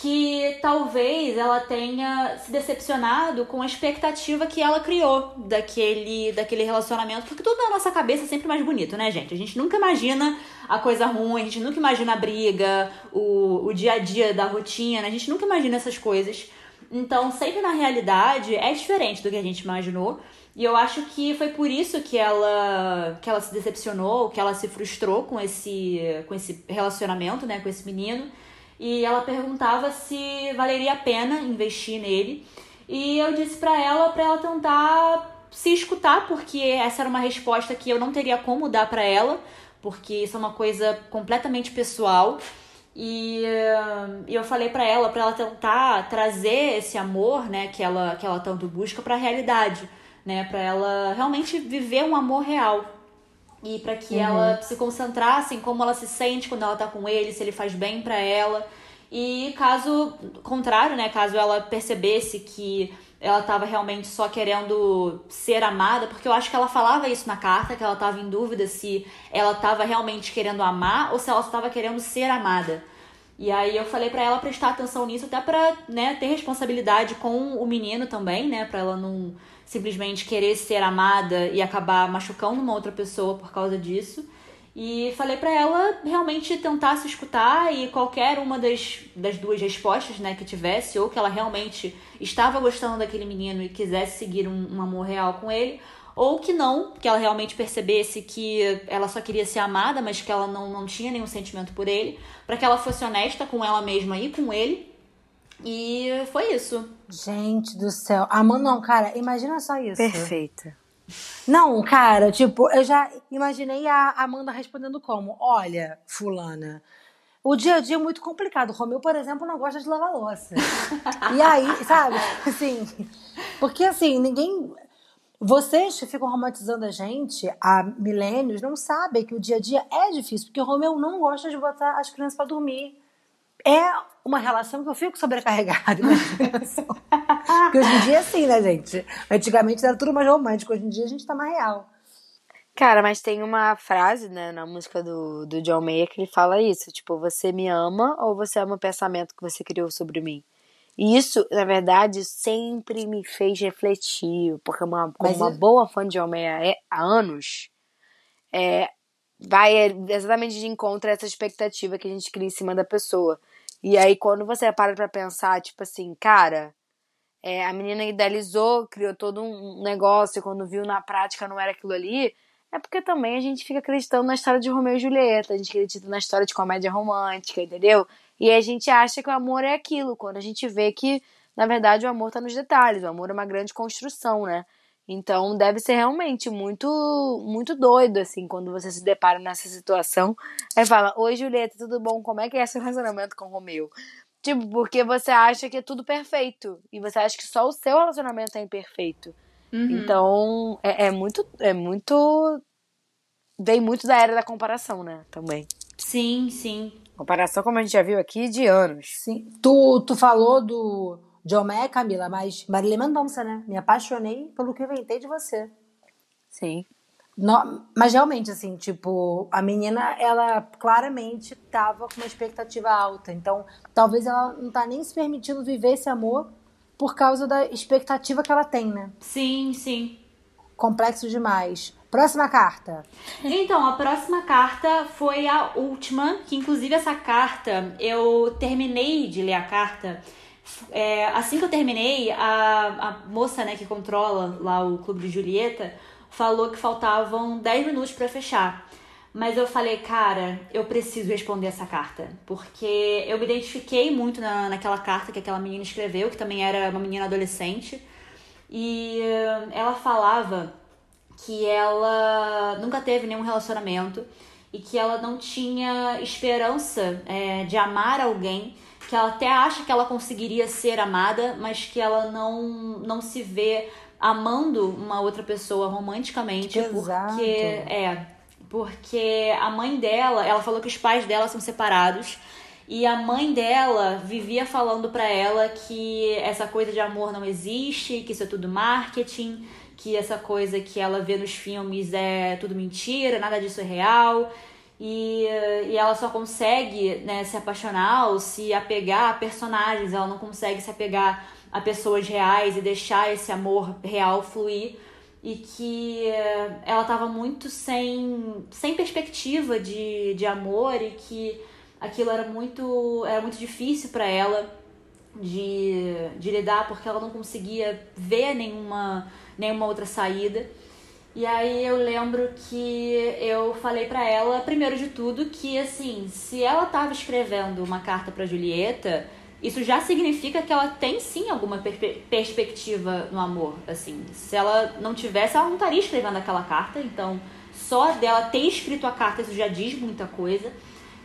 que talvez ela tenha se decepcionado com a expectativa que ela criou daquele, daquele relacionamento, porque tudo na nossa cabeça é sempre mais bonito, né, gente? A gente nunca imagina a coisa ruim, a gente nunca imagina a briga, o, o dia a dia da rotina, a gente nunca imagina essas coisas. Então, sempre na realidade é diferente do que a gente imaginou. E eu acho que foi por isso que ela, que ela se decepcionou, que ela se frustrou com esse, com esse relacionamento, né, com esse menino. E ela perguntava se valeria a pena investir nele. E eu disse pra ela para ela tentar se escutar, porque essa era uma resposta que eu não teria como dar pra ela, porque isso é uma coisa completamente pessoal. E, e eu falei pra ela para ela tentar trazer esse amor, né, que ela que ela tanto busca pra realidade, né, para ela realmente viver um amor real. E para que ela se concentrasse em como ela se sente quando ela tá com ele, se ele faz bem pra ela. E caso contrário, né, caso ela percebesse que ela tava realmente só querendo ser amada, porque eu acho que ela falava isso na carta, que ela tava em dúvida se ela tava realmente querendo amar ou se ela estava querendo ser amada. E aí eu falei para ela prestar atenção nisso, até pra né, ter responsabilidade com o menino também, né? Pra ela não simplesmente querer ser amada e acabar machucando uma outra pessoa por causa disso. E falei para ela realmente tentar se escutar e qualquer uma das, das duas respostas né, que tivesse, ou que ela realmente estava gostando daquele menino e quisesse seguir um, um amor real com ele, ou que não, que ela realmente percebesse que ela só queria ser amada, mas que ela não, não tinha nenhum sentimento por ele, para que ela fosse honesta com ela mesma e com ele. E foi isso. Gente do céu. Amanda, não, cara, imagina só isso. Perfeita. Não, cara, tipo, eu já imaginei a Amanda respondendo como: Olha, Fulana, o dia a dia é muito complicado. O Romeu, por exemplo, não gosta de lavar louça. e aí, sabe? Assim, porque assim, ninguém. Vocês que ficam romantizando a gente há milênios não sabem que o dia a dia é difícil, porque o Romeu não gosta de botar as crianças para dormir. É uma relação que eu fico sobrecarregada. imaginação. porque hoje em dia é assim, né, gente? Antigamente era tudo mais romântico, hoje em dia a gente tá mais real. Cara, mas tem uma frase, né, na música do, do John Mayer que ele fala isso, tipo, você me ama ou você ama o pensamento que você criou sobre mim? E isso, na verdade, sempre me fez refletir, porque uma, como Mas uma eu- boa fã de John Mayer é, há anos, é, vai exatamente de encontro a essa expectativa que a gente cria em cima da pessoa. E aí, quando você para pra pensar, tipo assim, cara, é, a menina idealizou, criou todo um negócio, e quando viu na prática não era aquilo ali, é porque também a gente fica acreditando na história de Romeu e Julieta, a gente acredita na história de comédia romântica, entendeu? E a gente acha que o amor é aquilo, quando a gente vê que, na verdade, o amor tá nos detalhes, o amor é uma grande construção, né? Então deve ser realmente muito, muito doido, assim, quando você se depara nessa situação. Aí fala, oi Julieta, tudo bom? Como é que é seu relacionamento com o Romeu? Tipo, porque você acha que é tudo perfeito. E você acha que só o seu relacionamento é imperfeito. Uhum. Então, é, é muito. É muito. Vem muito da era da comparação, né? Também. Sim, sim. Comparação, como a gente já viu aqui, de anos. Sim. Tu, tu falou do John Mayer, Camila, mas Marília Mendonça, né? Me apaixonei pelo que eu inventei de você. Sim. No- mas realmente, assim, tipo, a menina, ela claramente tava com uma expectativa alta. Então, talvez ela não tá nem se permitindo viver esse amor por causa da expectativa que ela tem, né? Sim, sim. Complexo demais. Próxima carta. Então, a próxima carta foi a última, que inclusive essa carta, eu terminei de ler a carta. É, assim que eu terminei, a, a moça né, que controla lá o Clube de Julieta falou que faltavam 10 minutos pra fechar. Mas eu falei, cara, eu preciso responder essa carta. Porque eu me identifiquei muito na, naquela carta que aquela menina escreveu, que também era uma menina adolescente. E eh, ela falava que ela nunca teve nenhum relacionamento e que ela não tinha esperança é, de amar alguém, que ela até acha que ela conseguiria ser amada, mas que ela não, não se vê amando uma outra pessoa romanticamente, pesado. porque é porque a mãe dela, ela falou que os pais dela são separados e a mãe dela vivia falando pra ela que essa coisa de amor não existe, que isso é tudo marketing, que essa coisa que ela vê nos filmes é tudo mentira, nada disso é real. E, e ela só consegue né, se apaixonar ou se apegar a personagens, ela não consegue se apegar a pessoas reais e deixar esse amor real fluir. E que eh, ela tava muito sem, sem perspectiva de, de amor e que aquilo era muito, era muito difícil para ela de, de lidar porque ela não conseguia ver nenhuma, nenhuma outra saída. E aí eu lembro que eu falei pra ela, primeiro de tudo, que assim, se ela tava escrevendo uma carta pra Julieta, isso já significa que ela tem sim alguma per- perspectiva no amor, assim. Se ela não tivesse, ela não estaria escrevendo aquela carta, então só dela ter escrito a carta isso já diz muita coisa.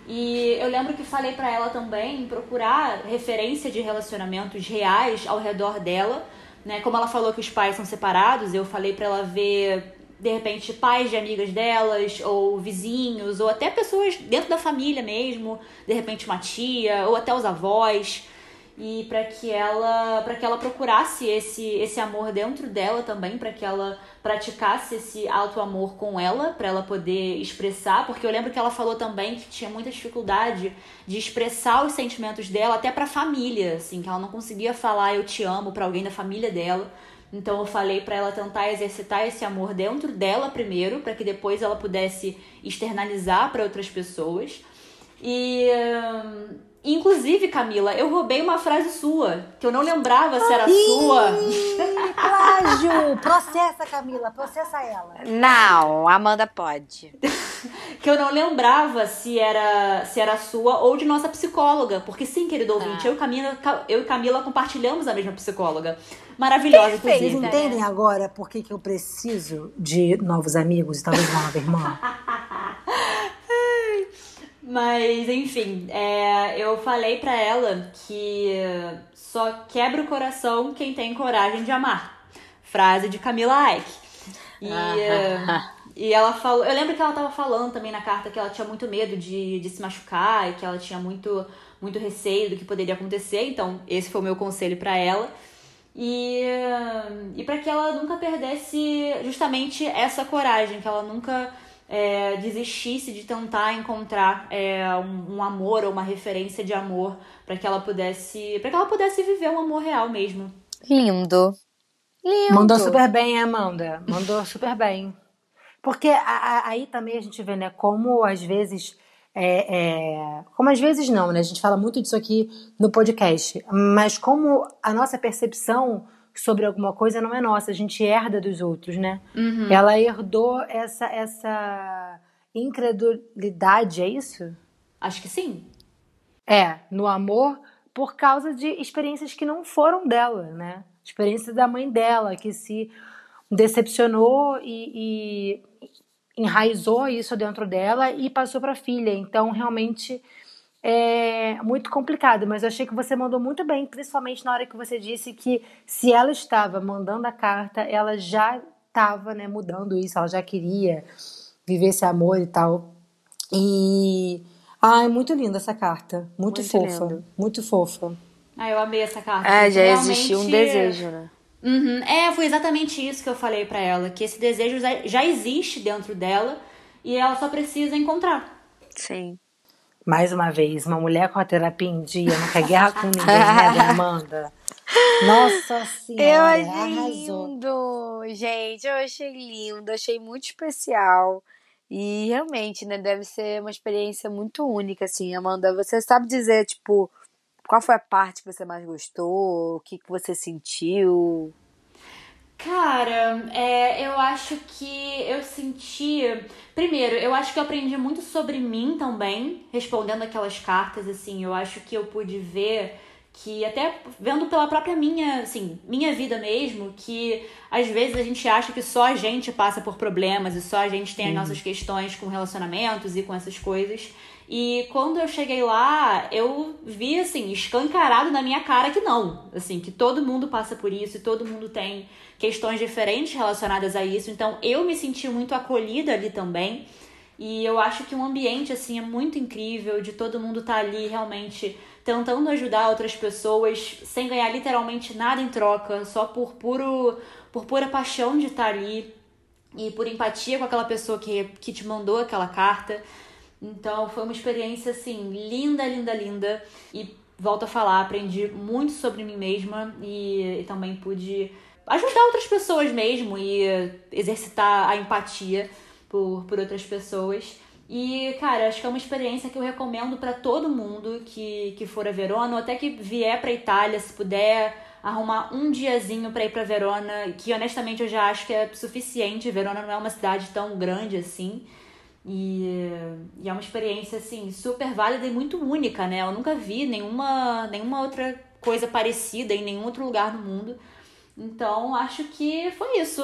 E eu lembro que falei pra ela também procurar referência de relacionamentos reais ao redor dela, né? Como ela falou que os pais são separados, eu falei pra ela ver de repente pais de amigas delas ou vizinhos ou até pessoas dentro da família mesmo, de repente uma tia ou até os avós. e para que ela para que ela procurasse esse esse amor dentro dela também para que ela praticasse esse alto amor com ela para ela poder expressar porque eu lembro que ela falou também que tinha muita dificuldade de expressar os sentimentos dela até para a família assim que ela não conseguia falar eu te amo para alguém da família dela então eu falei para ela tentar exercitar esse amor dentro dela primeiro, para que depois ela pudesse externalizar para outras pessoas. E hum, inclusive, Camila, eu roubei uma frase sua, que eu não lembrava se era Ih, sua. Plágio! Processa, Camila, processa ela. Não, Amanda pode. que eu não lembrava se era se era sua ou de nossa psicóloga, porque sim, querido ouvinte, eu e Camila, eu e Camila compartilhamos a mesma psicóloga. Maravilhosa, Perfeita. Vocês inclusive. entendem agora por que, que eu preciso de novos amigos e talvez uma nova irmã? Mas, enfim, é, eu falei pra ela que só quebra o coração quem tem coragem de amar. Frase de Camila Ike. E, e ela falou. Eu lembro que ela tava falando também na carta que ela tinha muito medo de, de se machucar e que ela tinha muito, muito receio do que poderia acontecer. Então, esse foi o meu conselho pra ela. E, e para que ela nunca perdesse justamente essa coragem, que ela nunca é, desistisse de tentar encontrar é, um, um amor ou uma referência de amor para que ela pudesse para que ela pudesse viver um amor real mesmo. Lindo. Lindo. Mandou super bem, Amanda. Mandou super bem. Porque a- a- aí também a gente vê, né, como às vezes. é, é, como às vezes não, né? A gente fala muito disso aqui no podcast. Mas como a nossa percepção sobre alguma coisa não é nossa, a gente herda dos outros, né? Ela herdou essa, essa incredulidade, é isso? Acho que sim. É, no amor, por causa de experiências que não foram dela, né? Experiência da mãe dela, que se decepcionou e, e enraizou isso dentro dela e passou para a filha. Então, realmente é muito complicado. Mas eu achei que você mandou muito bem, principalmente na hora que você disse que se ela estava mandando a carta, ela já estava né, mudando isso, ela já queria viver esse amor e tal. E. Ai, muito linda essa carta. Muito, Muito fofa. lindo. Muito fofa. Ah, eu amei essa carta. É, já Realmente- existia um desejo, né? Uhum. É, foi exatamente isso que eu falei pra ela, que esse desejo já existe dentro dela e ela só precisa encontrar. Sim. Mais uma vez, uma mulher com a terapia em dia, não quer guerra com ninguém, né, Amanda? Nossa Eu senhora, achei arrasou. lindo, gente. Eu achei lindo, achei muito especial. E realmente, né, deve ser uma experiência muito única, assim. Amanda, você sabe dizer, tipo, qual foi a parte que você mais gostou? O que, que você sentiu? Cara, é, eu acho que eu senti. Primeiro, eu acho que eu aprendi muito sobre mim também, respondendo aquelas cartas, assim. Eu acho que eu pude ver que, até vendo pela própria minha, assim, minha vida mesmo, que às vezes a gente acha que só a gente passa por problemas e só a gente tem as nossas questões com relacionamentos e com essas coisas. E quando eu cheguei lá, eu vi, assim, escancarado na minha cara que não. Assim, que todo mundo passa por isso e todo mundo tem questões diferentes relacionadas a isso. Então, eu me senti muito acolhida ali também. E eu acho que um ambiente, assim, é muito incrível de todo mundo estar ali realmente tentando ajudar outras pessoas sem ganhar literalmente nada em troca, só por puro por pura paixão de estar ali e por empatia com aquela pessoa que, que te mandou aquela carta. Então foi uma experiência assim linda, linda, linda. E volto a falar, aprendi muito sobre mim mesma e, e também pude ajudar outras pessoas mesmo e exercitar a empatia por, por outras pessoas. E, cara, acho que é uma experiência que eu recomendo para todo mundo que, que for a Verona, ou até que vier pra Itália, se puder arrumar um diazinho para ir pra Verona, que honestamente eu já acho que é suficiente. Verona não é uma cidade tão grande assim. E, e é uma experiência, assim, super válida e muito única, né? Eu nunca vi nenhuma, nenhuma outra coisa parecida em nenhum outro lugar no mundo. Então, acho que foi isso.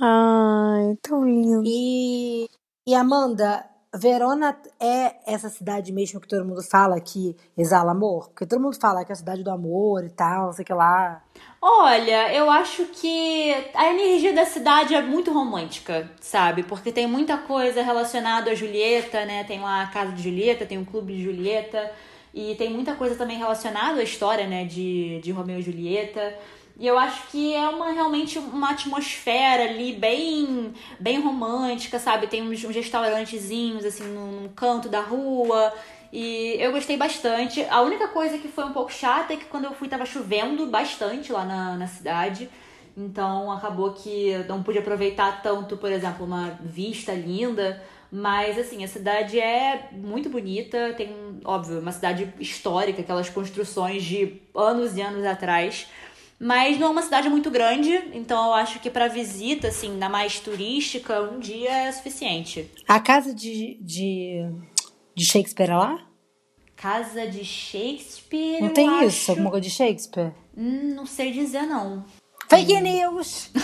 Ai, tão lindo. E, e Amanda, Verona é essa cidade mesmo que todo mundo fala que exala amor? Porque todo mundo fala que é a cidade do amor e tal, não sei o que lá. Olha, eu acho que a energia da cidade é muito romântica, sabe? Porque tem muita coisa relacionada a Julieta, né? Tem lá a casa de Julieta, tem o clube de Julieta. E tem muita coisa também relacionada à história, né, de, de Romeu e Julieta. E eu acho que é uma realmente uma atmosfera ali bem bem romântica, sabe? Tem uns, uns restaurantezinhos assim num, num canto da rua. E eu gostei bastante. A única coisa que foi um pouco chata é que quando eu fui tava chovendo bastante lá na, na cidade. Então acabou que não pude aproveitar tanto, por exemplo, uma vista linda. Mas assim, a cidade é muito bonita, tem, óbvio, uma cidade histórica, aquelas construções de anos e anos atrás. Mas não é uma cidade muito grande, então eu acho que para visita, assim, ainda mais turística, um dia é suficiente. A casa de, de, de Shakespeare é lá? Casa de Shakespeare. Não tem acho... isso? Alguma coisa de Shakespeare? Hum, não sei dizer, não. Fake news!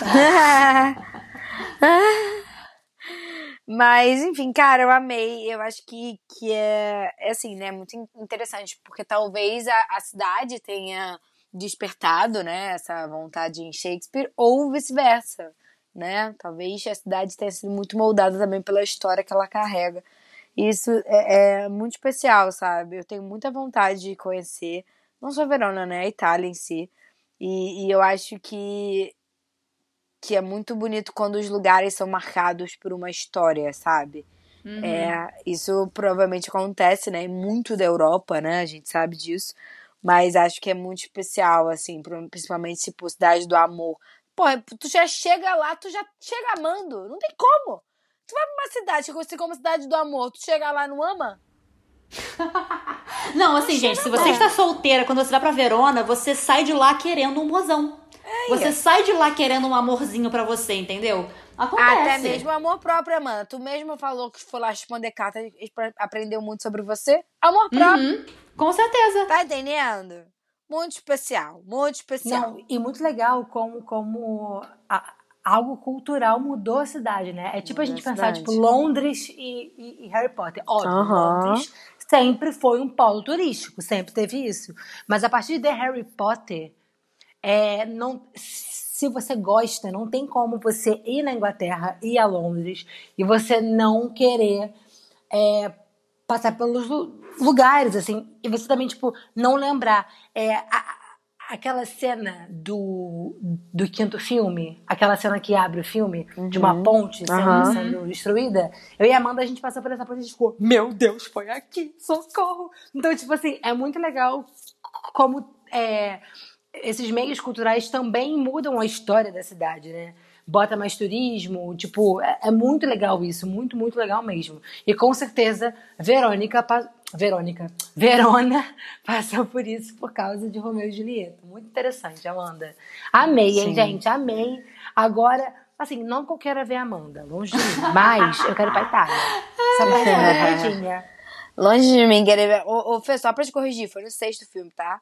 Mas, enfim, cara, eu amei. Eu acho que, que é, é assim, né? Muito in- interessante, porque talvez a, a cidade tenha despertado, né? Essa vontade em Shakespeare, ou vice-versa, né? Talvez a cidade tenha sido muito moldada também pela história que ela carrega. Isso é, é muito especial, sabe? Eu tenho muita vontade de conhecer, não só Verona, né? A Itália em si. E, e eu acho que que é muito bonito quando os lugares são marcados por uma história, sabe? É, isso provavelmente acontece, né, em muito da Europa, né? A gente sabe disso. Mas acho que é muito especial, assim, principalmente tipo Cidade do Amor. Porra, tu já chega lá, tu já chega amando. Não tem como. Tu vai pra uma cidade que é conhecida como Cidade do Amor, tu chega lá e não ama? Não, assim, gente, se você está solteira, quando você vai pra Verona, você sai de lá querendo um mozão. Você sai de lá querendo um amorzinho pra você, entendeu? Acontece. Até mesmo amor próprio, Amanda. Tu mesmo falou que foi lá responder carta e aprendeu muito sobre você. Amor próprio, Uhum, com certeza. tá entendendo? Muito especial, muito especial. Não, e muito legal como, como a- algo cultural mudou a cidade, né? É tipo a Mudou gente a pensar, tipo, Londres e, e- e Harry Potter. Óbvio, Aham. Londres sempre foi um polo turístico, sempre teve isso. Mas a partir de Harry Potter, é, não, se você gosta, não tem como você ir na Inglaterra, ir a Londres e você não querer é, passar pelos lu- lugares, assim, e você também, tipo, não lembrar. É, a- aquela cena do, do quinto filme, aquela cena que abre o filme, de uma ponte sendo, Aham. sendo destruída, eu e a Amanda, a gente passou por essa ponte e a gente ficou, meu Deus, foi aqui, socorro! Então, tipo assim, é muito legal como é, esses meios culturais também mudam a história da cidade, né? Bota mais turismo, tipo, é, é muito legal isso, muito, muito legal mesmo. E com certeza, Verônica, Verônica, Verona passou por isso por causa de Romeu e Julieta. Muito interessante, Amanda. Amei, hein, Sim. gente? Amei. Agora, assim, não que eu queira ver a Amanda, longe de mim, mas eu quero ir pra Itália. Só pra a perguntinha. Longe de mim querer ver. Ô, ô, Fê, só pra te corrigir, foi no sexto filme, tá?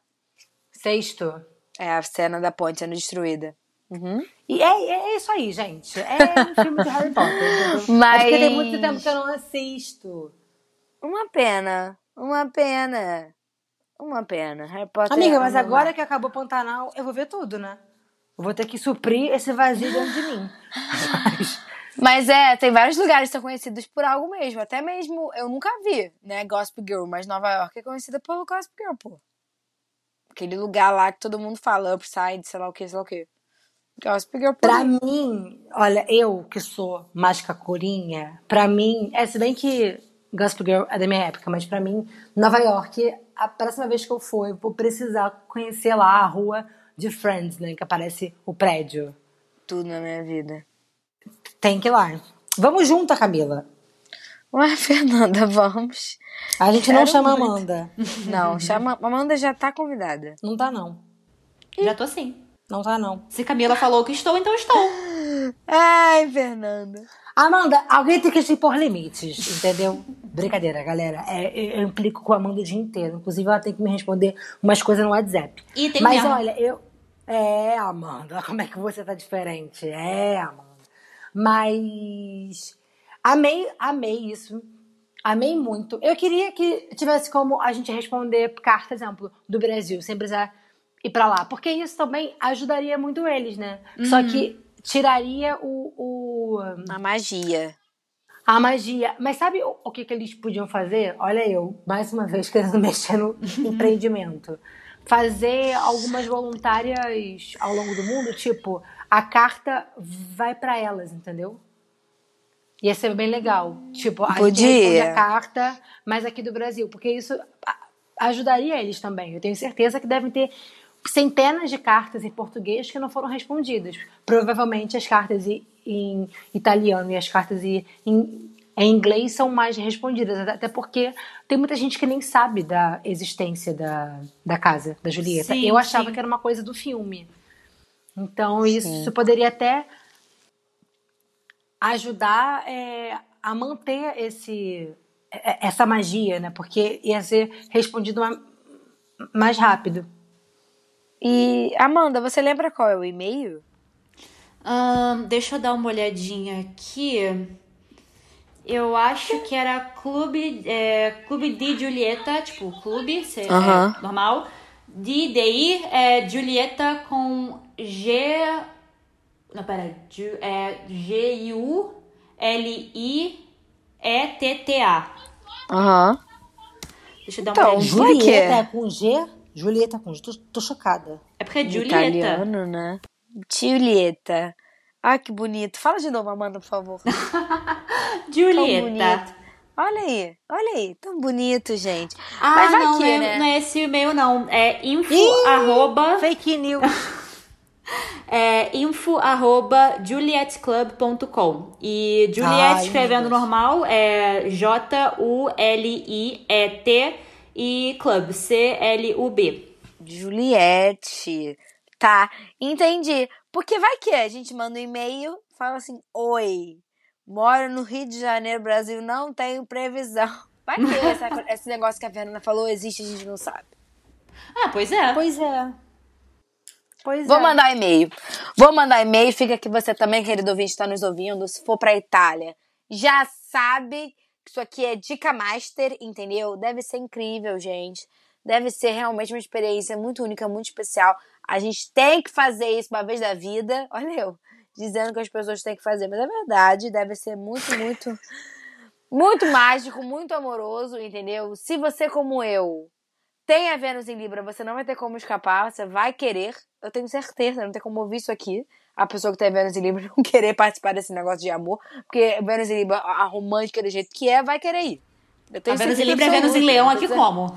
Sexto. É a cena da ponte sendo destruída. Uhum. E é, é isso aí, gente. É um filme de Harry Potter. Mas- É porque tem muito tempo que eu não assisto. Uma pena. Uma pena. Uma pena. Harry Potter. Amiga, mas agora que acabou o Pantanal, eu vou ver tudo, né? Eu vou ter que suprir esse vazio dentro de mim. Mas- Mas é, tem vários lugares que são conhecidos por algo mesmo. Até mesmo, eu nunca vi, né, Gossip Girl, mas Nova York é conhecida pelo Gossip Girl, pô. Aquele lugar lá que todo mundo fala, Upside, sei lá o que, sei lá o que. Gossip Girl, pô. Pra mim, olha, eu que sou mais cacurinha, pra mim, é se bem que Gospel Girl é da minha época, mas pra mim, Nova York, a próxima vez que eu for, eu vou precisar conhecer lá a rua de Friends, né? Que aparece o prédio. Tudo na minha vida. Tem que ir lá. Vamos junto, Camila. Ué, Fernanda, vamos. A gente não Quero chama muito. Amanda. Não, chama. Amanda já tá convidada. Não tá, não. Já tô assim. Não tá, não. Se Camila falou que estou, então estou. Ai, Fernanda. Amanda, alguém tem que se impor limites, entendeu? Brincadeira, galera. É, eu implico com a Amanda o dia inteiro. Inclusive, ela tem que me responder umas coisas no WhatsApp. E tem Mas mesmo. olha, eu. É, Amanda, como é que você tá diferente? É, Amanda. Mas. Amei, amei isso. Amei muito. Eu queria que tivesse como a gente responder carta, exemplo, do Brasil, sem precisar ir pra lá. Porque isso também ajudaria muito eles, né? Só que tiraria o- o A magia. A magia. Mas sabe o, o que, que eles podiam fazer? Olha eu, mais uma vez, querendo mexer no empreendimento. Fazer algumas voluntárias ao longo do mundo, tipo, a carta vai pra elas, entendeu? Ia ser bem legal. Tipo, a gente Podia. responde a carta, mas aqui do Brasil. Porque isso ajudaria eles também. Eu tenho certeza que devem ter centenas de cartas em português que não foram respondidas. Provavelmente as cartas em, italiano e as cartas em, em, inglês são mais respondidas. Até porque tem muita gente que nem sabe da existência da, da casa da Julieta. Sim, Eu achava sim. que era uma coisa do filme. Então isso poderia até ajudar é, a manter esse é, essa magia, né? Porque ia ser respondido ma- mais rápido. E, Amanda, você lembra qual é o e-mail? Ahn, deixa eu dar uma olhadinha aqui. Eu acho que era clube, é, clube de Julieta, tipo, clube, se- é, Aham. normal. De DI é Julieta com G. Não, pera. Ju- É G-U-L-I-E-T-T-A. Aham. Deixa eu dar uma Então, olhadinha. Julieta é. é com G? Julieta. Tô, tô chocada. É porque é Julieta. Italiano, né? Julieta. Ah, que bonito. Fala de novo, Amanda, por favor. Julieta. Olha aí, olha aí. Tão bonito, gente. Ah, Mas não, que, não, é, né? não é esse e-mail, não. É info arroba, Fake news. é, info arroba julietclub.com. E Juliet Ai, escrevendo normal é J-U-L-I-E-T e club, C-L-U-B. Juliette. Tá, entendi. Porque vai que a gente manda um e-mail, fala assim: Oi, moro no Rio de Janeiro, Brasil, não tenho previsão. Vai que essa- esse negócio que a Fernanda falou existe, a gente não sabe. Ah, pois é. Pois é. Pois Vou é. mandar um e-mail. Vou mandar e-mail. Fica aqui você também, querido ouvinte, está nos ouvindo. Se for pra Itália, já sabe que isso aqui é dica master, entendeu? Deve ser incrível, gente. Deve ser realmente uma experiência muito única, muito especial. A gente tem que fazer isso uma vez da vida. Olha eu dizendo que as pessoas têm que fazer, mas é verdade. Deve ser muito, muito, muito mágico, muito amoroso, entendeu? Se você, como eu, tem a Vênus em Libra, você não vai ter como escapar, você vai querer. Eu tenho certeza, não tem como ouvir isso aqui. A pessoa que tem Vênus em Libra não querer participar desse negócio de amor, porque Vênus em Libra, a romântica do jeito que é, vai querer ir. Eu A tenho Vênus em Libra é Vênus em Leão aqui como?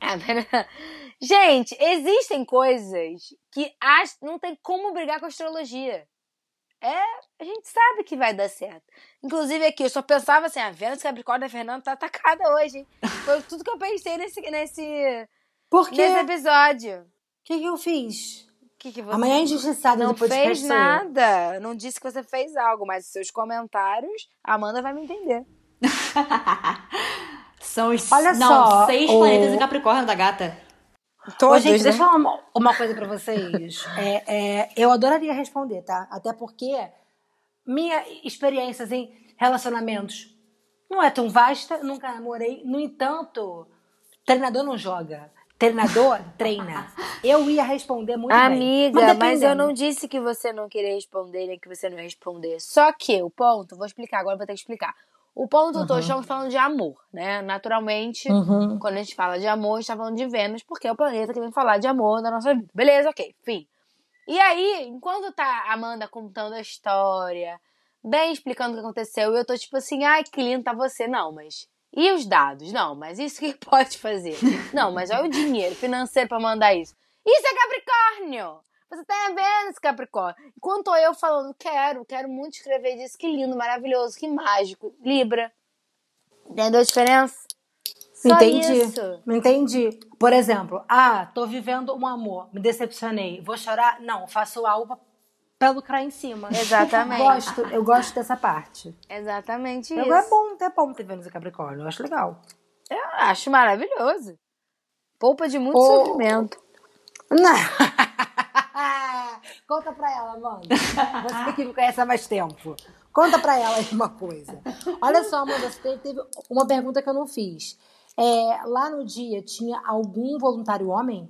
a Vênus- Gente, existem coisas que ach- não tem como brigar com a astrologia. É, a gente sabe que vai dar certo. Inclusive aqui, eu só pensava assim, a Vênus Capricórnio da Fernanda tá atacada hoje, hein? Foi tudo que eu pensei nesse, nesse, Por quê? nesse O episódio. que, que eu fiz? O que, que você Amanhã é injustiçada não fez nada. Não disse que você fez algo, mas seus comentários, a Amanda vai me entender. São os Olha não, só, seis o- planetas em Capricórnio da gata. Ô, Todos, gente, né? deixa eu falar uma, uma coisa pra vocês. É, é, eu adoraria responder, tá? Até porque minha experiência em relacionamentos não é tão vasta, nunca namorei. No entanto, treinador não joga. Treinador treina. Eu ia responder muito bem. Amiga, mas, eu não disse que você não queria responder, nem que você não ia responder. Só que o ponto, vou explicar, agora vou ter que explicar. O ponto, eu tô, estamos falando de amor, né? Naturalmente, Uhum. quando a gente fala de amor, a gente tá falando de Vênus, porque é o planeta que vem falar de amor na nossa vida. Beleza, ok, fim. E aí, enquanto tá a Amanda contando a história, bem explicando o que aconteceu, e eu tô tipo assim, ai, que lindo tá você. Não, mas. E os dados? Não, mas isso que pode fazer? Não, mas olha o dinheiro financeiro pra mandar isso. Isso é Capricórnio! Você tem a Vênus, Capricórnio. Enquanto eu falando, quero, quero muito escrever disso, que lindo, maravilhoso, que mágico. Libra. Entendeu a diferença? Só Entendi. isso. Entendi. Por exemplo, ah, tô vivendo um amor, me decepcionei. Vou chorar? Não, faço algo pra- lucrar em cima. Exatamente. gosto, eu gosto dessa parte. Exatamente isso. Eu, é bom, é bom ter Vênus e Capricórnio, eu acho legal. Eu acho maravilhoso. Poupa de muito Ô. sofrimento. Não. Conta pra ela, Amanda. Você que me conhece há mais tempo. Conta pra ela aí uma coisa. Olha só, Amanda, você teve, uma pergunta que eu não fiz. É, lá no dia tinha algum voluntário homem?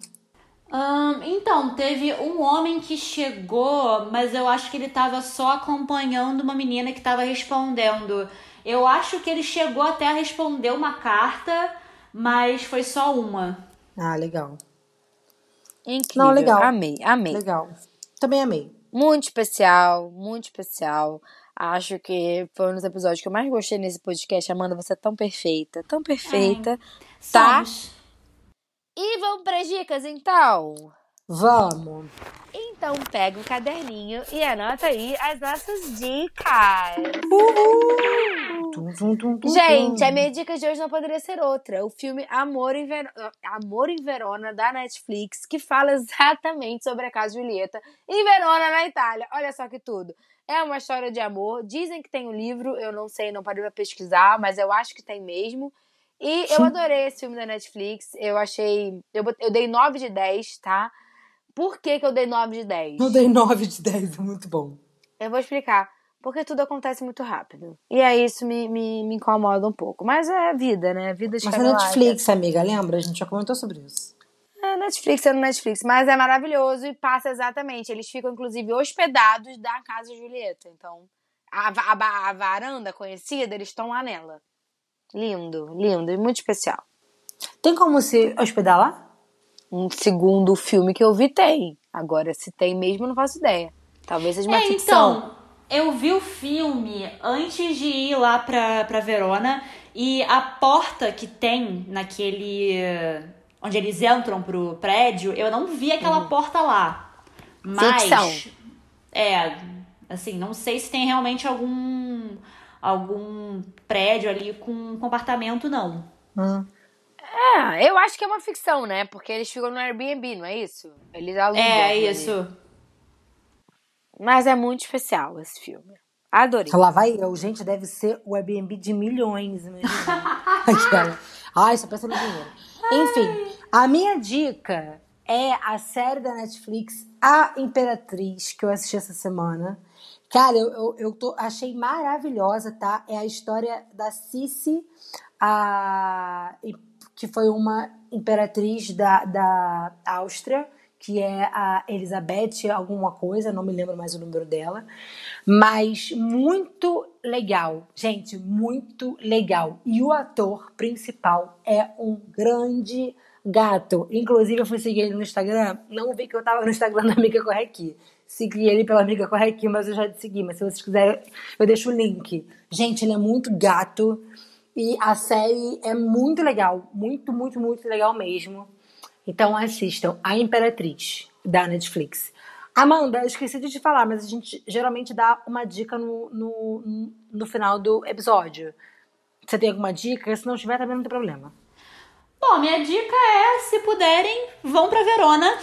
Ahn, então, teve um homem que chegou, mas eu acho que ele tava só acompanhando uma menina que tava respondendo. Eu acho que ele chegou até a responder uma carta, mas foi só uma. Ah, legal. Incrível. Não, legal. Amei, amei. Legal. Também amei. Muito especial, muito especial. Acho que foi um dos episódios que eu mais gostei nesse podcast. Amanda, você é tão perfeita, tão perfeita. Tá? Somos. E vamos para as dicas, então? Vamos. Então pega um caderninho e anota aí as nossas dicas. Tum, tum, tum, tum, Gente, a minha dica de hoje não poderia ser outra. O filme Amor em, Ver... Amor em Verona, da Netflix, que fala exatamente sobre a casa Julieta em Verona, na Itália. Olha só que tudo. É uma história de amor. Dizem que tem um livro, eu não sei, não parei pra pesquisar, mas eu acho que tem mesmo. E eu adorei esse filme da Netflix. Eu achei. Eu, eu dei 9 de 10, tá? Por que, que eu dei 9 de 10? Eu dei 9 de 10, é muito bom. Eu vou explicar. Porque tudo acontece muito rápido. E aí isso me, me, me incomoda um pouco. Mas é vida, né? Vida de Mas é. Netflix, amiga, lembra? A gente já comentou sobre isso. É Netflix, é no Netflix. Mas é maravilhoso e passa exatamente. Eles ficam, inclusive, hospedados da casa de Julieta. Então, a, a, a varanda conhecida, eles estão lá nela. Lindo, lindo e muito especial. Tem como se hospedar lá? Um segundo filme que eu vi tem. Agora, se tem mesmo, eu não faço ideia. Talvez seja uma É, ficção. então, eu vi o filme antes de ir lá pra, pra Verona e a porta que tem naquele. onde eles entram pro prédio, eu não vi aquela porta lá. Mas. Ficção. É, assim, não sei se tem realmente algum. algum prédio ali com compartamento, não. Hum. É, eu acho que é uma ficção, né? Porque eles ficam no Airbnb, não é isso? Eles alugam. É, ali. isso. Mas é muito especial esse filme. Adorei. Lá vai eu. Gente, deve ser o Airbnb de milhões, imagina. Aquela. Ai, só pensa no dinheiro. Enfim, a minha dica é a série da Netflix A Imperatriz, que eu assisti essa semana. Cara, eu, eu, eu tô, achei maravilhosa, tá? É a história da Cici, a, que foi uma imperatriz da, da Áustria, que é a Elizabeth alguma coisa, não me lembro mais o número dela. Mas muito legal, gente, muito legal. E o ator principal é um grande gato. Inclusive, eu fui seguir ele no Instagram, não vi que eu tava no Instagram da Amiga Corre Aqui. Segui ele pela Amiga Corre Aqui, mas eu já te segui. Mas se vocês quiserem, eu deixo o link. Gente, ele é muito gato. E a série é muito legal. Muito, muito, muito legal mesmo. Então assistam A Imperatriz, da Netflix. Amanda, eu esqueci de te falar, mas a gente geralmente dá uma dica no, no, no final do episódio. Você tem alguma dica? Se não tiver, também não tem problema. Bom, minha dica é, se puderem, vão pra Verona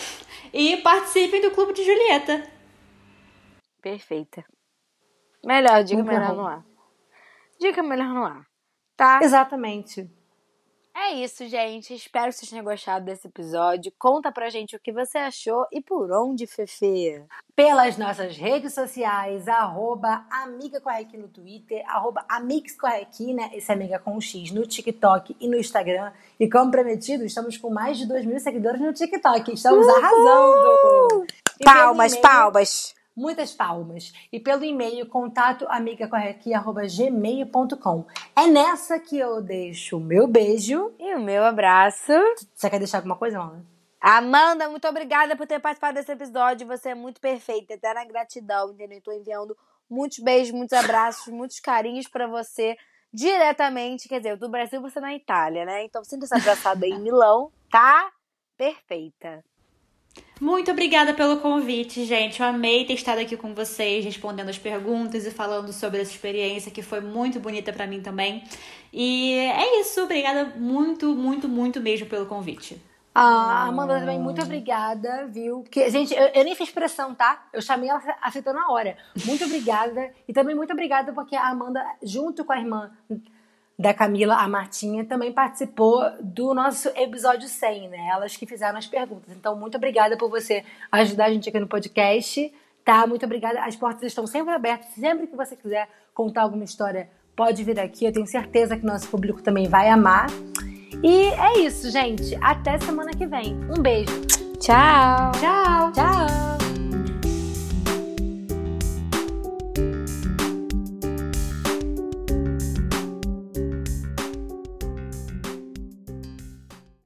e participem do Clube de Julieta. Perfeita. Melhor, dica Muito melhor bom. no ar. Dica melhor no ar. Tá? Exatamente. É isso, gente. Espero que vocês tenham gostado desse episódio. Conta pra gente o que você achou e por onde, Fefe. Pelas nossas redes sociais, arroba Amiga Corre Aqui no Twitter, arroba Amix Corre Aqui, né? Esse é Amiga com X no TikTok e no Instagram. E como prometido, estamos com mais de 2 mil seguidores no TikTok. Estamos arrasando! E pelo Palmas, palmas. Muitas palmas. E pelo e-mail, contato. É nessa que eu deixo o meu beijo. E o meu abraço. Você quer deixar alguma coisa, Amanda? Amanda, muito obrigada por ter participado desse episódio. Você é muito perfeita. Eterna gratidão, entendeu? Tô enviando muitos beijos, muitos abraços, muitos carinhos pra você diretamente. Quer dizer, do Brasil, você na Itália, né? Então sinta-se abraçada em Milão, tá? Perfeita. Muito obrigada pelo convite, gente. Eu amei ter estado aqui com vocês, respondendo as perguntas e falando sobre essa experiência que foi muito bonita pra mim também. E é isso. Obrigada muito, muito, muito mesmo pelo convite. Ah, Amanda também, muito obrigada, viu? Que, gente, eu, eu nem fiz pressão, tá? Eu chamei ela, aceitou na hora. Muito obrigada. E também muito obrigada porque a Amanda, junto com a irmã da Camila, a Martinha, também participou do nosso episódio 100, né? Elas que fizeram as perguntas. Então, muito obrigada por você ajudar a gente aqui no podcast, tá? Muito obrigada. As portas estão sempre abertas. Sempre que você quiser contar alguma história, pode vir aqui. Eu tenho certeza que nosso público também vai amar. E é isso, gente. Até semana que vem. Um beijo. Tchau! Tchau! Tchau!